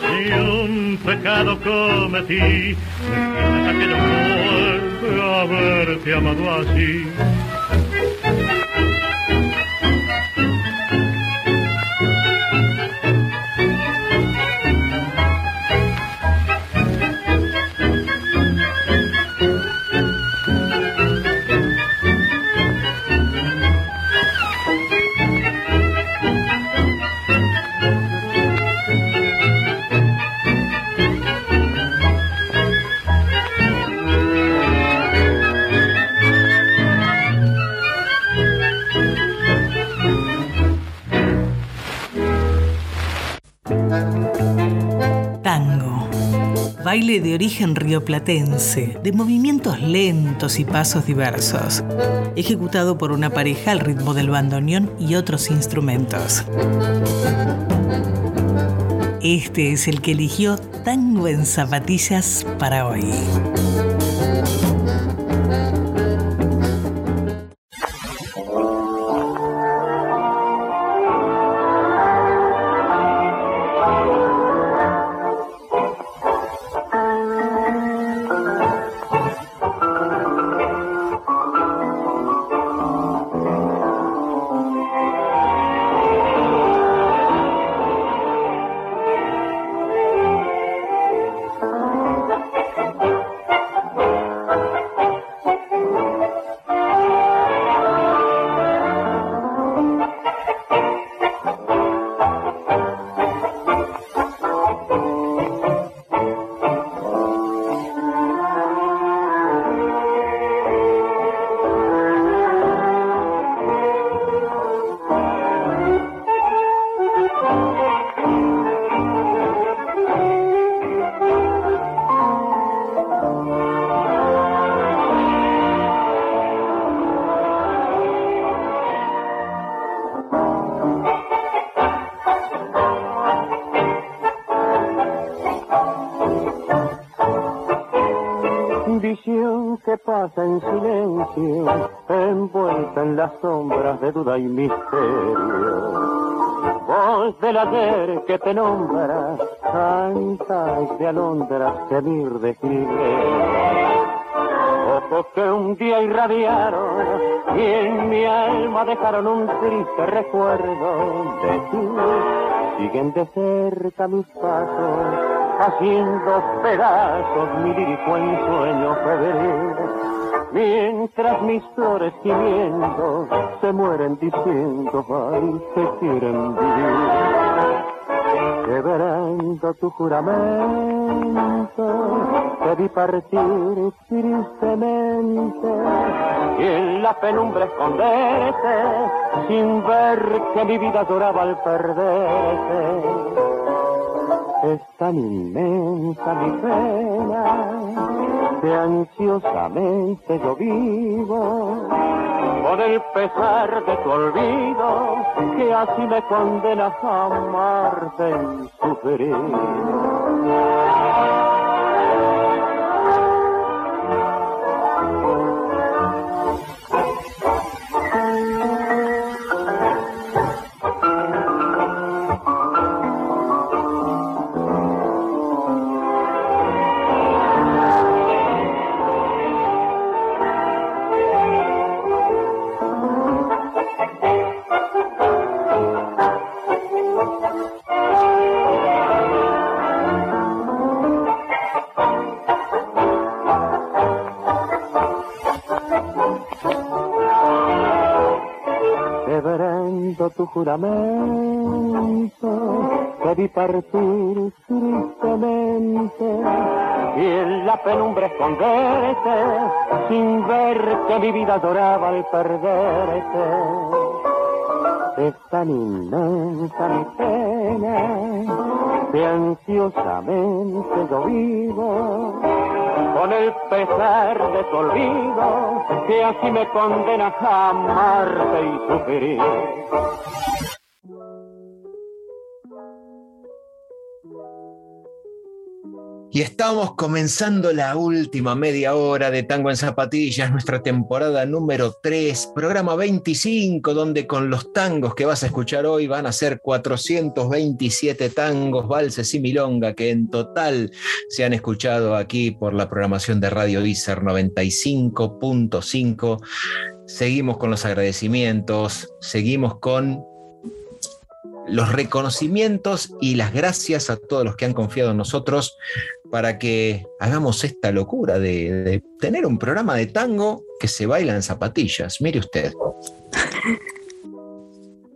Si un pecado cometí, hasta que no vuelve a haberte amado así. Origen rioplatense, de movimientos lentos y pasos diversos, ejecutado por una pareja al ritmo del bandoneón y otros instrumentos. Este es el que eligió Tango en Zapatillas para hoy. Que nombra, cantas de alondras, gemir de giles. Ojos que un día irradiaron y en mi alma dejaron un triste recuerdo de ti. Siguen de cerca mis pasos, haciendo pedazos mi lírico ensueño febril. Mientras mis flores gimiendo se mueren diciendo, ay, que quieren vivir. Quebrando tu juramento, te vi partir tristemente y en la penumbra esconderte sin ver que mi vida lloraba al perderte. Es tan inmensa mi pena que ansiosamente yo vivo con el pesar de tu olvido que así me condenas a amarte en sufrir. Juramento, te vi partir tristemente y en la penumbra esconderte sin ver que mi vida lloraba al perderte. Es tan inmensa mi pena que ansiosamente yo vivo con el pesar de tu olvido, que así me condenas a amarte y sufrir. Y estamos comenzando la última media hora de Tango en Zapatillas, nuestra temporada número 3, programa 25, donde con los tangos que vas a escuchar hoy van a ser 427 tangos, valses y milonga que en total se han escuchado aquí por la programación de Radio Iser 95.5. Seguimos con los agradecimientos, seguimos con los reconocimientos y las gracias a todos los que han confiado en nosotros para que hagamos esta locura de, tener un programa de tango que se baila en zapatillas. Mire usted.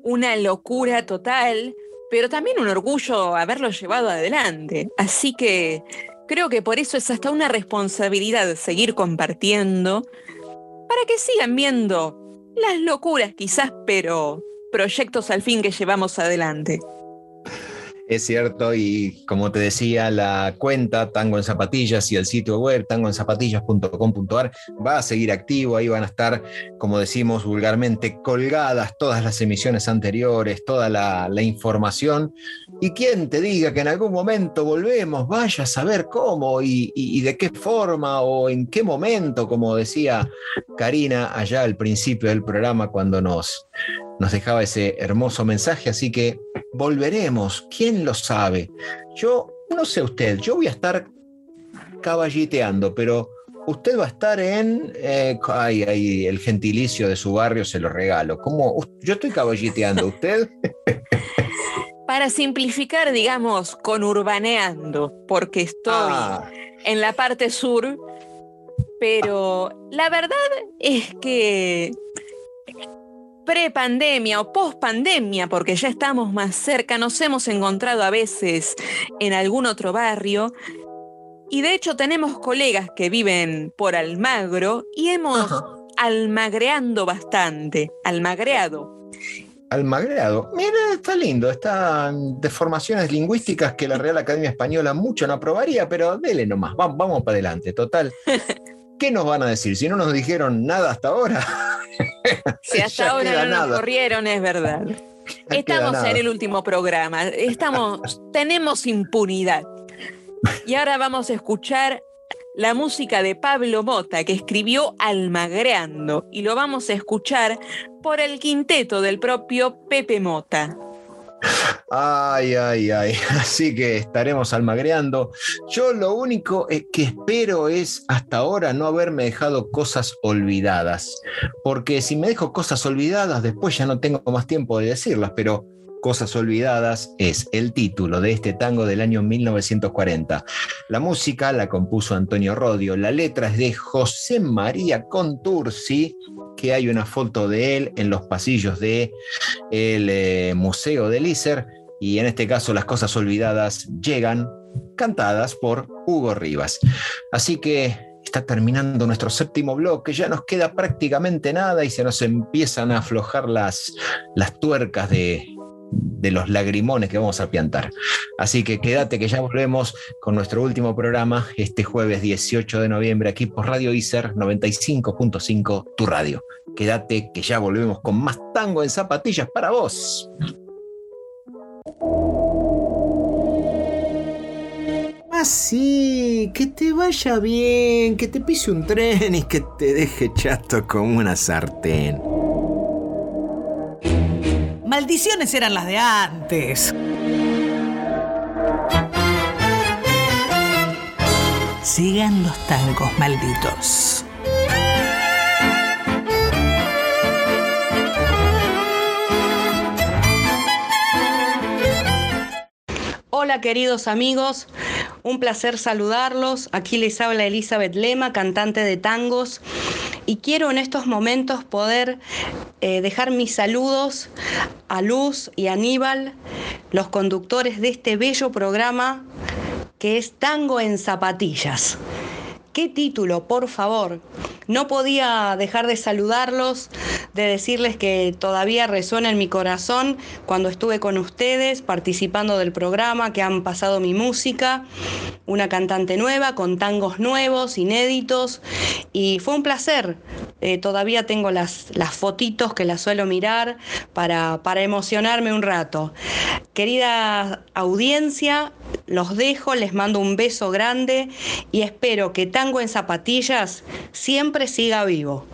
Una locura total, pero también un orgullo haberlo llevado adelante. Así que creo que por eso es hasta una responsabilidad seguir compartiendo para que sigan viendo las locuras quizás, pero proyectos al fin que llevamos adelante. Es cierto, y como te decía, la cuenta Tango en Zapatillas y el sitio web tangoenzapatillas.com.ar va a seguir activo, ahí van a estar, como decimos vulgarmente, colgadas todas las emisiones anteriores, toda la, información, y quien te diga que en algún momento volvemos, vaya a saber cómo y, y de qué forma o en qué momento, como decía Karina allá al principio del programa cuando nos, nos dejaba ese hermoso mensaje, así que volveremos, ¿quién lo sabe? Yo, no sé usted, yo voy a estar caballiteando, pero usted va a estar en, eh, ay, ay, el gentilicio de su barrio se lo regalo. ¿Cómo? Yo estoy caballiteando, ¿usted? Para simplificar, digamos, conurbaneando, porque estoy ah. en la parte sur, pero la verdad es que pre-pandemia o post-pandemia, porque ya estamos más cerca, nos hemos encontrado a veces en algún otro barrio. Y de hecho tenemos colegas que viven por Almagro y hemos Ajá. almagreando bastante, almagreado. Almagreado. Mira, está lindo, están deformaciones lingüísticas que la Real Academia Española mucho no aprobaría, pero dele nomás, vamos, vamos para adelante, total. ¿Qué nos van a decir? Si no nos dijeron nada hasta ahora. Si hasta ahora no nada. nos corrieron, es verdad. Ya Estamos en el último programa. Estamos, tenemos impunidad. Y ahora vamos a escuchar la música de Pablo Mota, que escribió Almagreando, y lo vamos a escuchar por el quinteto del propio Pepe Mota. Ay, ay, ay. Así que estaremos almagreando. Yo lo único que espero es hasta ahora no haberme dejado cosas olvidadas. Porque si me dejo cosas olvidadas, después ya no tengo más tiempo de decirlas, pero Cosas Olvidadas es el título de este tango del año 1940. La música la compuso Antonio Rodio, la letra es de José María Contursi, que hay una foto de él en los pasillos del de eh, Museo del ISER, y en este caso las Cosas Olvidadas llegan cantadas por Hugo Rivas. Así que está terminando nuestro séptimo bloque, ya nos queda prácticamente nada y se nos empiezan a aflojar las, las tuercas de, de los lagrimones que vamos a piantar. Así que quédate que ya volvemos con nuestro último programa este jueves 18 de noviembre aquí por Radio ICER 95.5, tu radio. Quédate que ya volvemos con más tango en zapatillas para vos. Así, que te vaya bien, que te pise un tren y que te deje chato como una sartén. Maldiciones eran las de antes. Sigan los tangos malditos. Hola queridos amigos, un placer saludarlos. Aquí les habla Elizabeth Lema, cantante de tangos y quiero en estos momentos poder eh, dejar mis saludos a Luz y Aníbal, los conductores de este bello programa que es Tango en Zapatillas. ¿Qué título, por favor? No podía dejar de saludarlos, de decirles que todavía resuena en mi corazón cuando estuve con ustedes participando del programa, que han pasado mi música, una cantante nueva, con tangos nuevos, inéditos, y fue un placer. Eh, todavía tengo las, las fotitos que las suelo mirar para, para emocionarme un rato. Querida audiencia, los dejo, les mando un beso grande y espero que Tango en Zapatillas siempre siga vivo.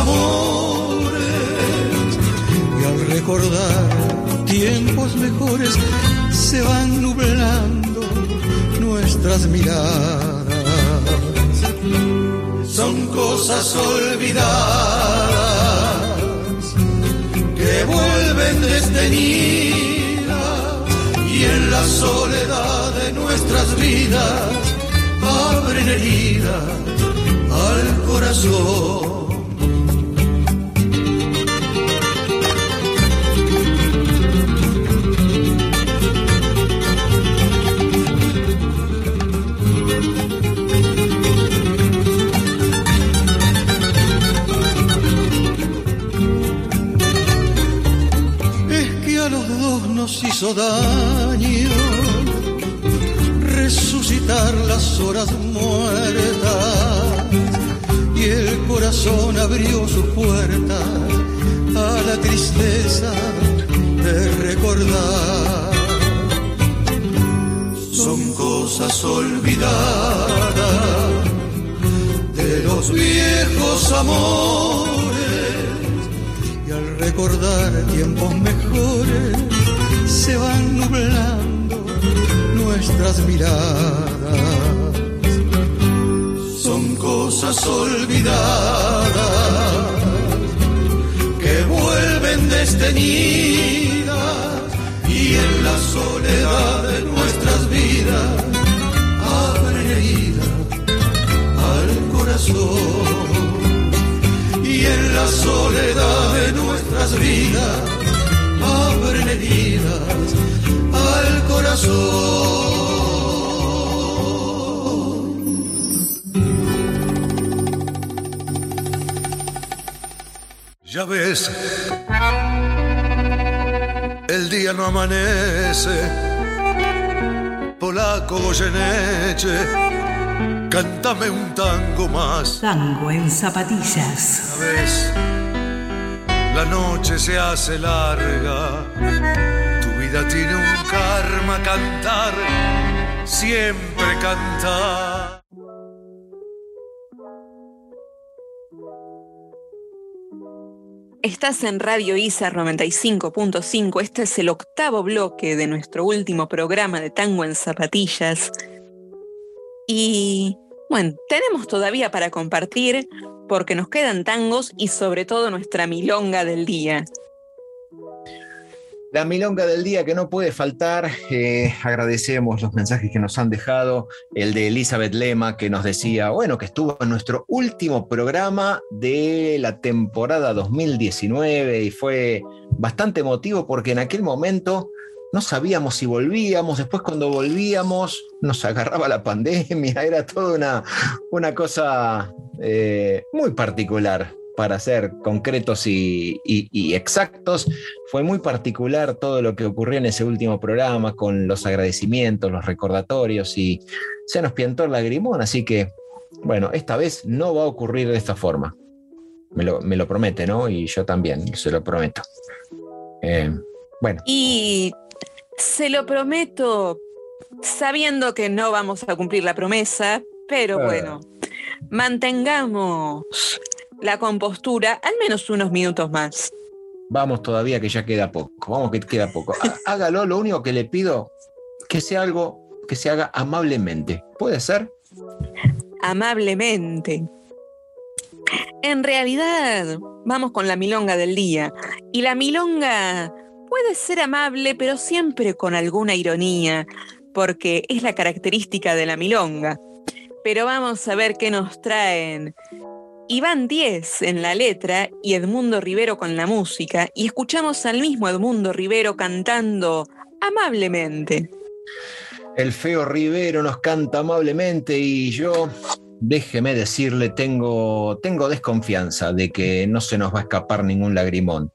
Amores y al recordar tiempos mejores se van nublando nuestras miradas. Son cosas olvidadas que vuelven destenidas y en la soledad de nuestras vidas abren herida al corazón. Hizo daño resucitar las horas muertas y el corazón abrió sus puertas a la tristeza de recordar. Son cosas olvidadas de los viejos amores y al recordar tiempos mejores se van nublando nuestras miradas. Son cosas olvidadas que vuelven desteñidas y en la soledad de nuestras vidas abren herida al corazón. Y en la soledad de nuestras vidas al corazón. Ya ves, el día no amanece. Polaco Goyeneche, cántame un tango más. Tango en zapatillas. Ya ves, la noche se hace larga. Tu vida tiene un karma cantar, siempre cantar. Estás en Radio ISA 95.5. Este es el octavo bloque de nuestro último programa de Tango en Zapatillas. Y bueno, tenemos todavía para compartir porque nos quedan tangos y sobre todo nuestra milonga del día. La milonga del día que no puede faltar, eh, agradecemos los mensajes que nos han dejado, el de Elizabeth Lema que nos decía, bueno, que estuvo en nuestro último programa de la temporada 2019 y fue bastante emotivo porque en aquel momento no sabíamos si volvíamos, después cuando volvíamos nos agarraba la pandemia, era toda una, una cosa eh, muy particular para ser concretos y, y, y, exactos. Fue muy particular todo lo que ocurrió en ese último programa con los agradecimientos, los recordatorios y se nos piantó el lagrimón, así que bueno, esta vez no va a ocurrir de esta forma. Me lo, me lo promete, ¿no? Y yo también, se lo prometo. Eh, bueno. Y se lo prometo sabiendo que no vamos a cumplir la promesa, pero Ah. bueno, mantengamos la compostura al menos unos minutos más. Vamos todavía que ya queda poco. Vamos que queda poco. Há- Hágalo, lo único que le pido, que sea algo que se haga amablemente. ¿Puede ser? Amablemente. En realidad, vamos con la milonga del día. Y la milonga puede ser amable, pero siempre con alguna ironía, porque es la característica de la milonga. Pero vamos a ver qué nos traen Iván Díez en la letra y Edmundo Rivero con la música, y escuchamos al mismo Edmundo Rivero cantando amablemente. El feo Rivero nos canta amablemente y yo, déjeme decirle, tengo, tengo desconfianza de que no se nos va a escapar ningún lagrimón.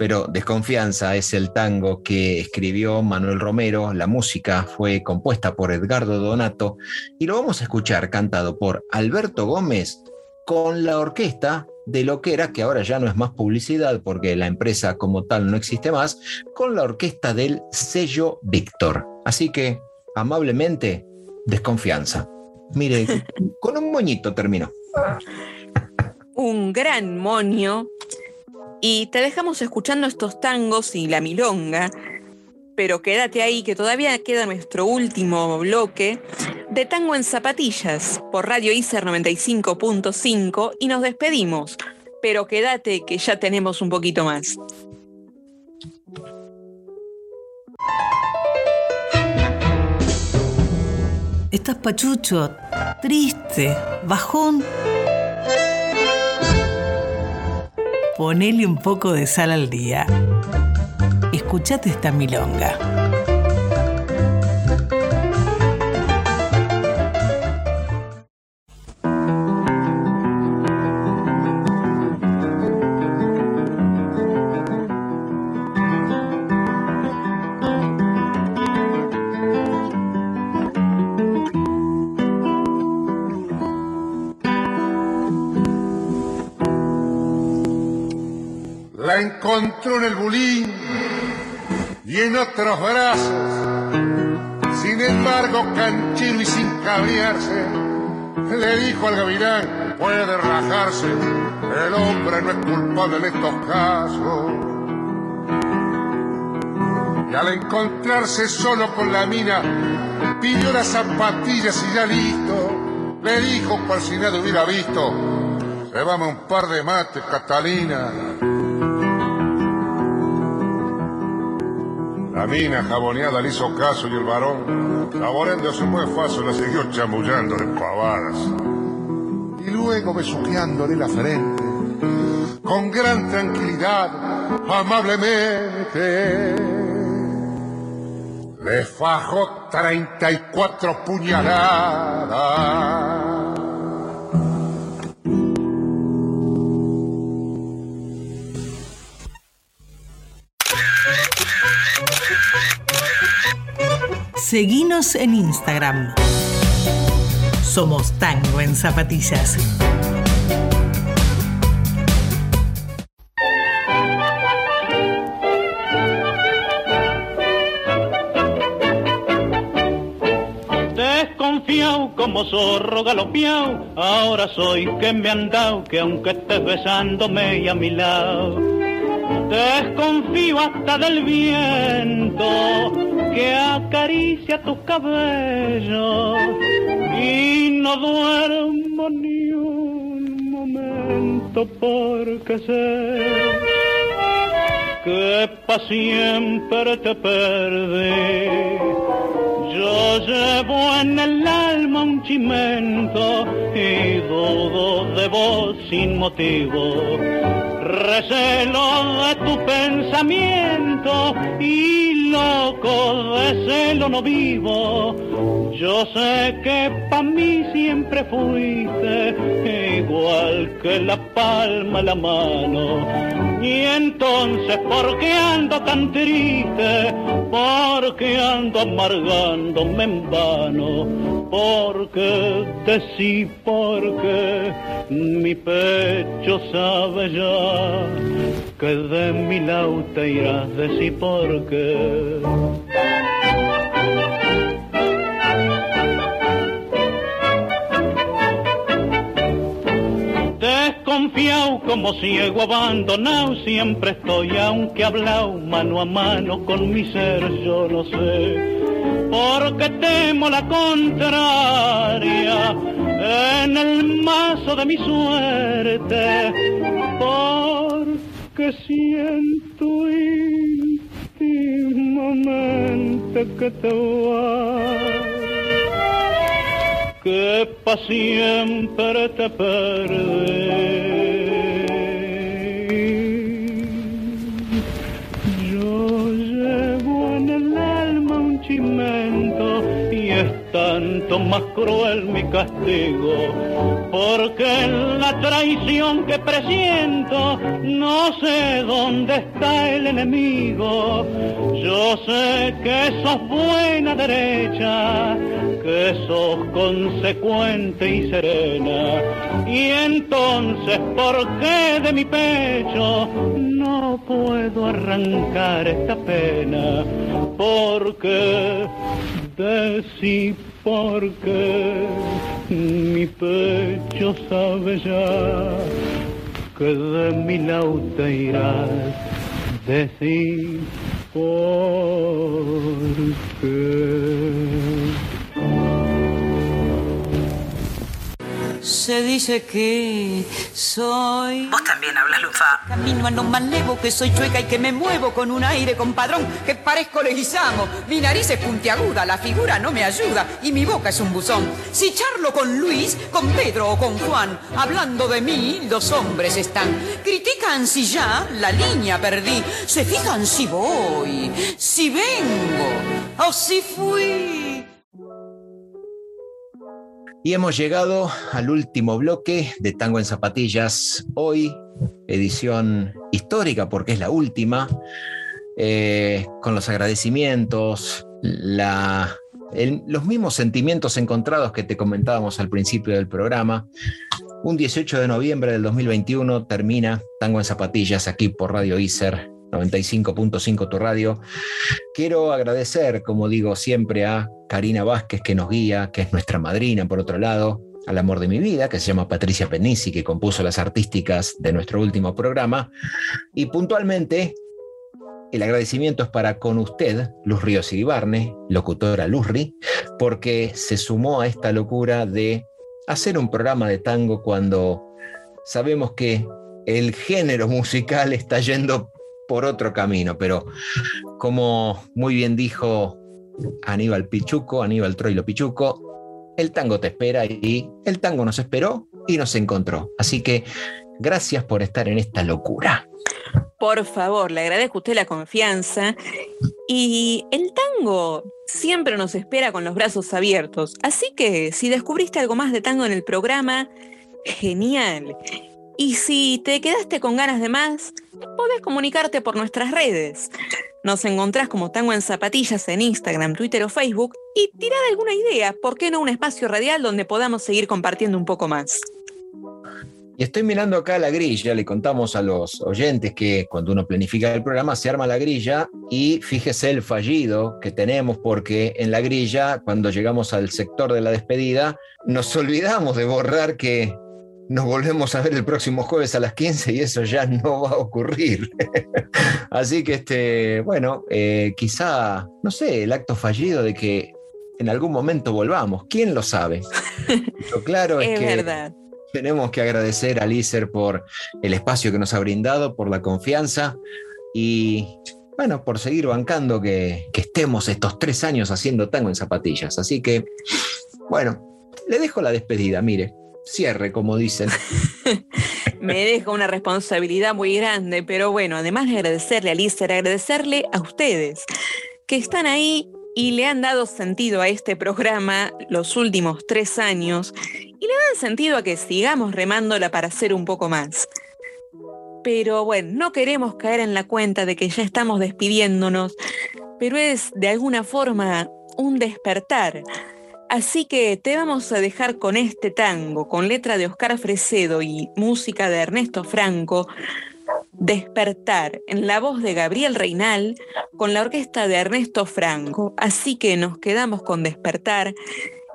Pero desconfianza es el tango que escribió Manuel Romero, la música fue compuesta por Edgardo Donato y lo vamos a escuchar cantado por Alberto Gómez con la orquesta de lo que era, que ahora ya no es más publicidad porque la empresa como tal no existe más, con la orquesta del sello Víctor. Así que, amablemente, desconfianza. Mire, con un moñito terminó. un gran moño y te dejamos escuchando estos tangos y la milonga, pero quédate ahí que todavía queda nuestro último bloque de Tango en Zapatillas por Radio ICER 95.5 y nos despedimos, pero quédate que ya tenemos un poquito más. ¿Estás pachucho? ¿Triste? ¿Bajón? Ponele un poco de sal al día. Escuchate esta milonga. En otros brazos. Sin embargo, canchero y sin cabrearse, le dijo al gavilán, puede rajarse, el hombre no es culpable en estos casos. Y al encontrarse solo con la mina, pidió las zapatillas y ya listo, le dijo cual si nada hubiera visto, llévame un par de mates, Catalina. La mina jaboneada le hizo caso y el varón, saboreándose muy fácil, la siguió chamullando de pavadas. Y luego besuqueándole la frente, con gran tranquilidad, amablemente, le fajó 34 puñaladas. Seguinos en Instagram. Somos Tango en Zapatillas. Desconfiado como zorro galopeado, ahora soy que me han dado, que aunque estés besándome y a mi lado. Desconfío hasta del viento que acaricia tus cabellos y no duermo ni un momento porque sé que pa' siempre te perdí. Yo llevo en el alma un chimento y dudo de vos sin motivo. Recelo de tu pensamiento y loco de celo no vivo. Yo sé que pa' mí siempre fuiste igual que la palma la mano. Y entonces, ¿por qué ando tan triste? ¿Por qué ando amargándome en vano? Porque decí porque mi pecho sabe ya que de mi lado te irás, decí porque. Desconfiado como ciego abandonado, siempre estoy, aunque hablado mano a mano con mi ser, yo no sé, porque temo la contraria en el mazo de mi suerte, porque siento íntimamente que te vas que pa' siempre te perdí. Yo llevo en el alma un chimento tanto más cruel mi castigo, porque en la traición que presiento no sé dónde está el enemigo. Yo sé que sos buena derecha, que sos consecuente y serena. Y entonces, ¿por qué de mi pecho no puedo arrancar esta pena? Porque decí porque mi pecho sabe ya que de mi lado te irás. Decí porque. Se dice que soy. Vos también hablas lufa. Camino a no malevo, que soy chueca y que me muevo con un aire compadrón, que parezco leguizamo. Mi nariz es puntiaguda, la figura no me ayuda y mi boca es un buzón. Si charlo con Luis, con Pedro o con Juan, hablando de mí, los hombres están. Critican si ya la línea perdí, se fijan si voy, si vengo o si fui. Y hemos llegado al último bloque de Tango en Zapatillas. Hoy, edición histórica porque es la última, eh, con los agradecimientos, los mismos sentimientos encontrados que te comentábamos al principio del programa. Un 18 de noviembre del 2021 termina Tango en Zapatillas aquí por Radio ICER 95.5 tu radio. Quiero agradecer, como digo siempre, a Karina Vázquez que nos guía, que es nuestra madrina por otro lado, al amor de mi vida, que se llama Patricia Penisi, que compuso las artísticas de nuestro último programa. Y puntualmente, el agradecimiento es para con usted, Luz Ríos Iribarne, locutora Luzri, porque se sumó a esta locura de hacer un programa de tango cuando sabemos que el género musical está yendo por otro camino, pero como muy bien dijo Aníbal Pichuco, Aníbal Troilo Pichuco, el tango te espera y el tango nos esperó y nos encontró. Así que gracias por estar en esta locura. Por favor, le agradezco a usted la confianza. Y el tango siempre nos espera con los brazos abiertos. Así que si descubriste algo más de tango en el programa, genial. Y si te quedaste con ganas de más, podés comunicarte por nuestras redes. Nos encontrás como Tango en Zapatillas en Instagram, Twitter o Facebook y tirar alguna idea, ¿por qué no un espacio radial donde podamos seguir compartiendo un poco más? Y estoy mirando acá la grilla, le contamos a los oyentes que cuando uno planifica el programa se arma la grilla y fíjese el fallido que tenemos porque en la grilla, cuando llegamos al sector de la despedida, nos olvidamos de borrar que nos volvemos a ver el próximo jueves a las 15 y eso ya no va a ocurrir. Así que, este, bueno, eh, quizá, no sé, el acto fallido de que en algún momento volvamos, ¿quién lo sabe? Lo claro es, Es que verdad. tenemos que agradecer a Lícer por el espacio que nos ha brindado, por la confianza y, bueno, por seguir bancando que, que estemos estos tres años haciendo tango en zapatillas. Así que, bueno, le dejo la despedida, mire, cierre, como dicen. Me deja una responsabilidad muy grande, pero bueno, además de agradecerle a Lícer, agradecerle a ustedes que están ahí y le han dado sentido a este programa los últimos tres años y le dan sentido a que sigamos remándola para hacer un poco más. Pero bueno, no queremos caer en la cuenta de que ya estamos despidiéndonos, pero es de alguna forma un despertar. Así que te vamos a dejar con este tango, con letra de Oscar Fresedo y música de Ernesto Franco, Despertar, en la voz de Gabriel Reinal, con la orquesta de Ernesto Franco. Así que nos quedamos con Despertar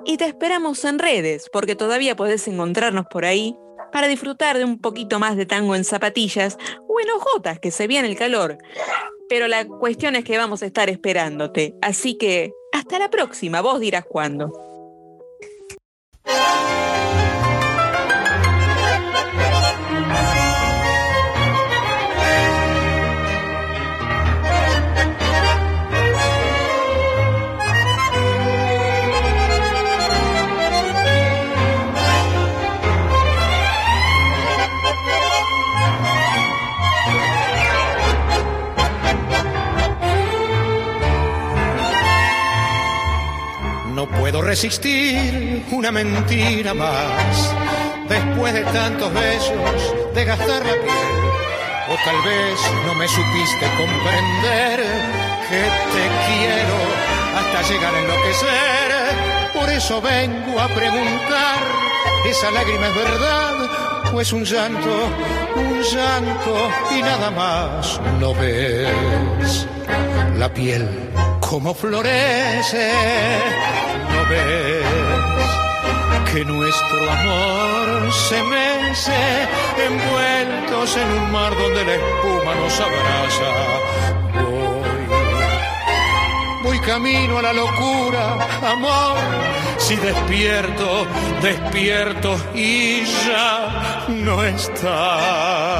y te esperamos en redes, porque todavía podés encontrarnos por ahí para disfrutar de un poquito más de tango en zapatillas o en ojotas, que se viene el calor. Pero la cuestión es que vamos a estar esperándote. Así que hasta la próxima, vos dirás cuándo. Resistir una mentira más. Después de tantos besos, de gastar la piel. O tal vez no me supiste comprender que te quiero hasta llegar a enloquecer. Por eso vengo a preguntar, ¿esa lágrima es verdad? ¿O es un llanto, un llanto y nada más? ¿No ves la piel como florece? ¿No ves que nuestro amor se mece envueltos en un mar donde la espuma nos abraza? Voy voy camino a la locura, amor. Si despierto, despierto y ya no está.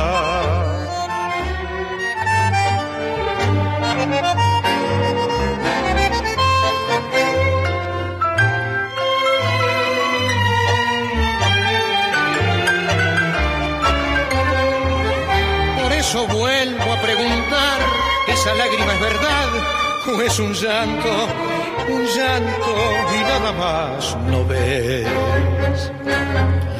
Vuelvo a preguntar, ¿esa lágrima es verdad o es un llanto? Un llanto y nada más no ves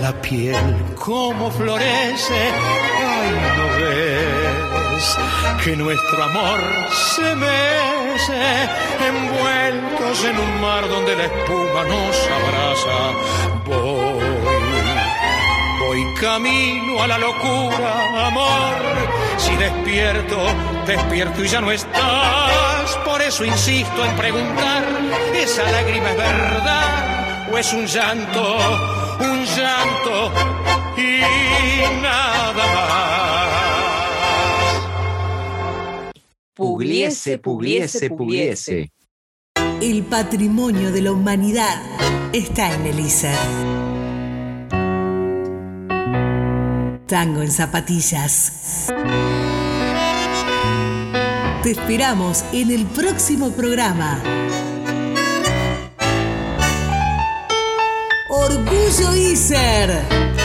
la piel como florece, ay no ves que nuestro amor se mece envueltos en un mar donde la espuma nos abraza. Voy Voy camino a la locura, amor. Si despierto, despierto y ya no estás. Por eso insisto en preguntar, ¿esa lágrima es verdad o es un llanto, un llanto y nada más? Pugliese, pugliese, pugliese. El patrimonio de la humanidad está en el Tango en zapatillas. Te esperamos en el próximo programa. Orgullo ISER.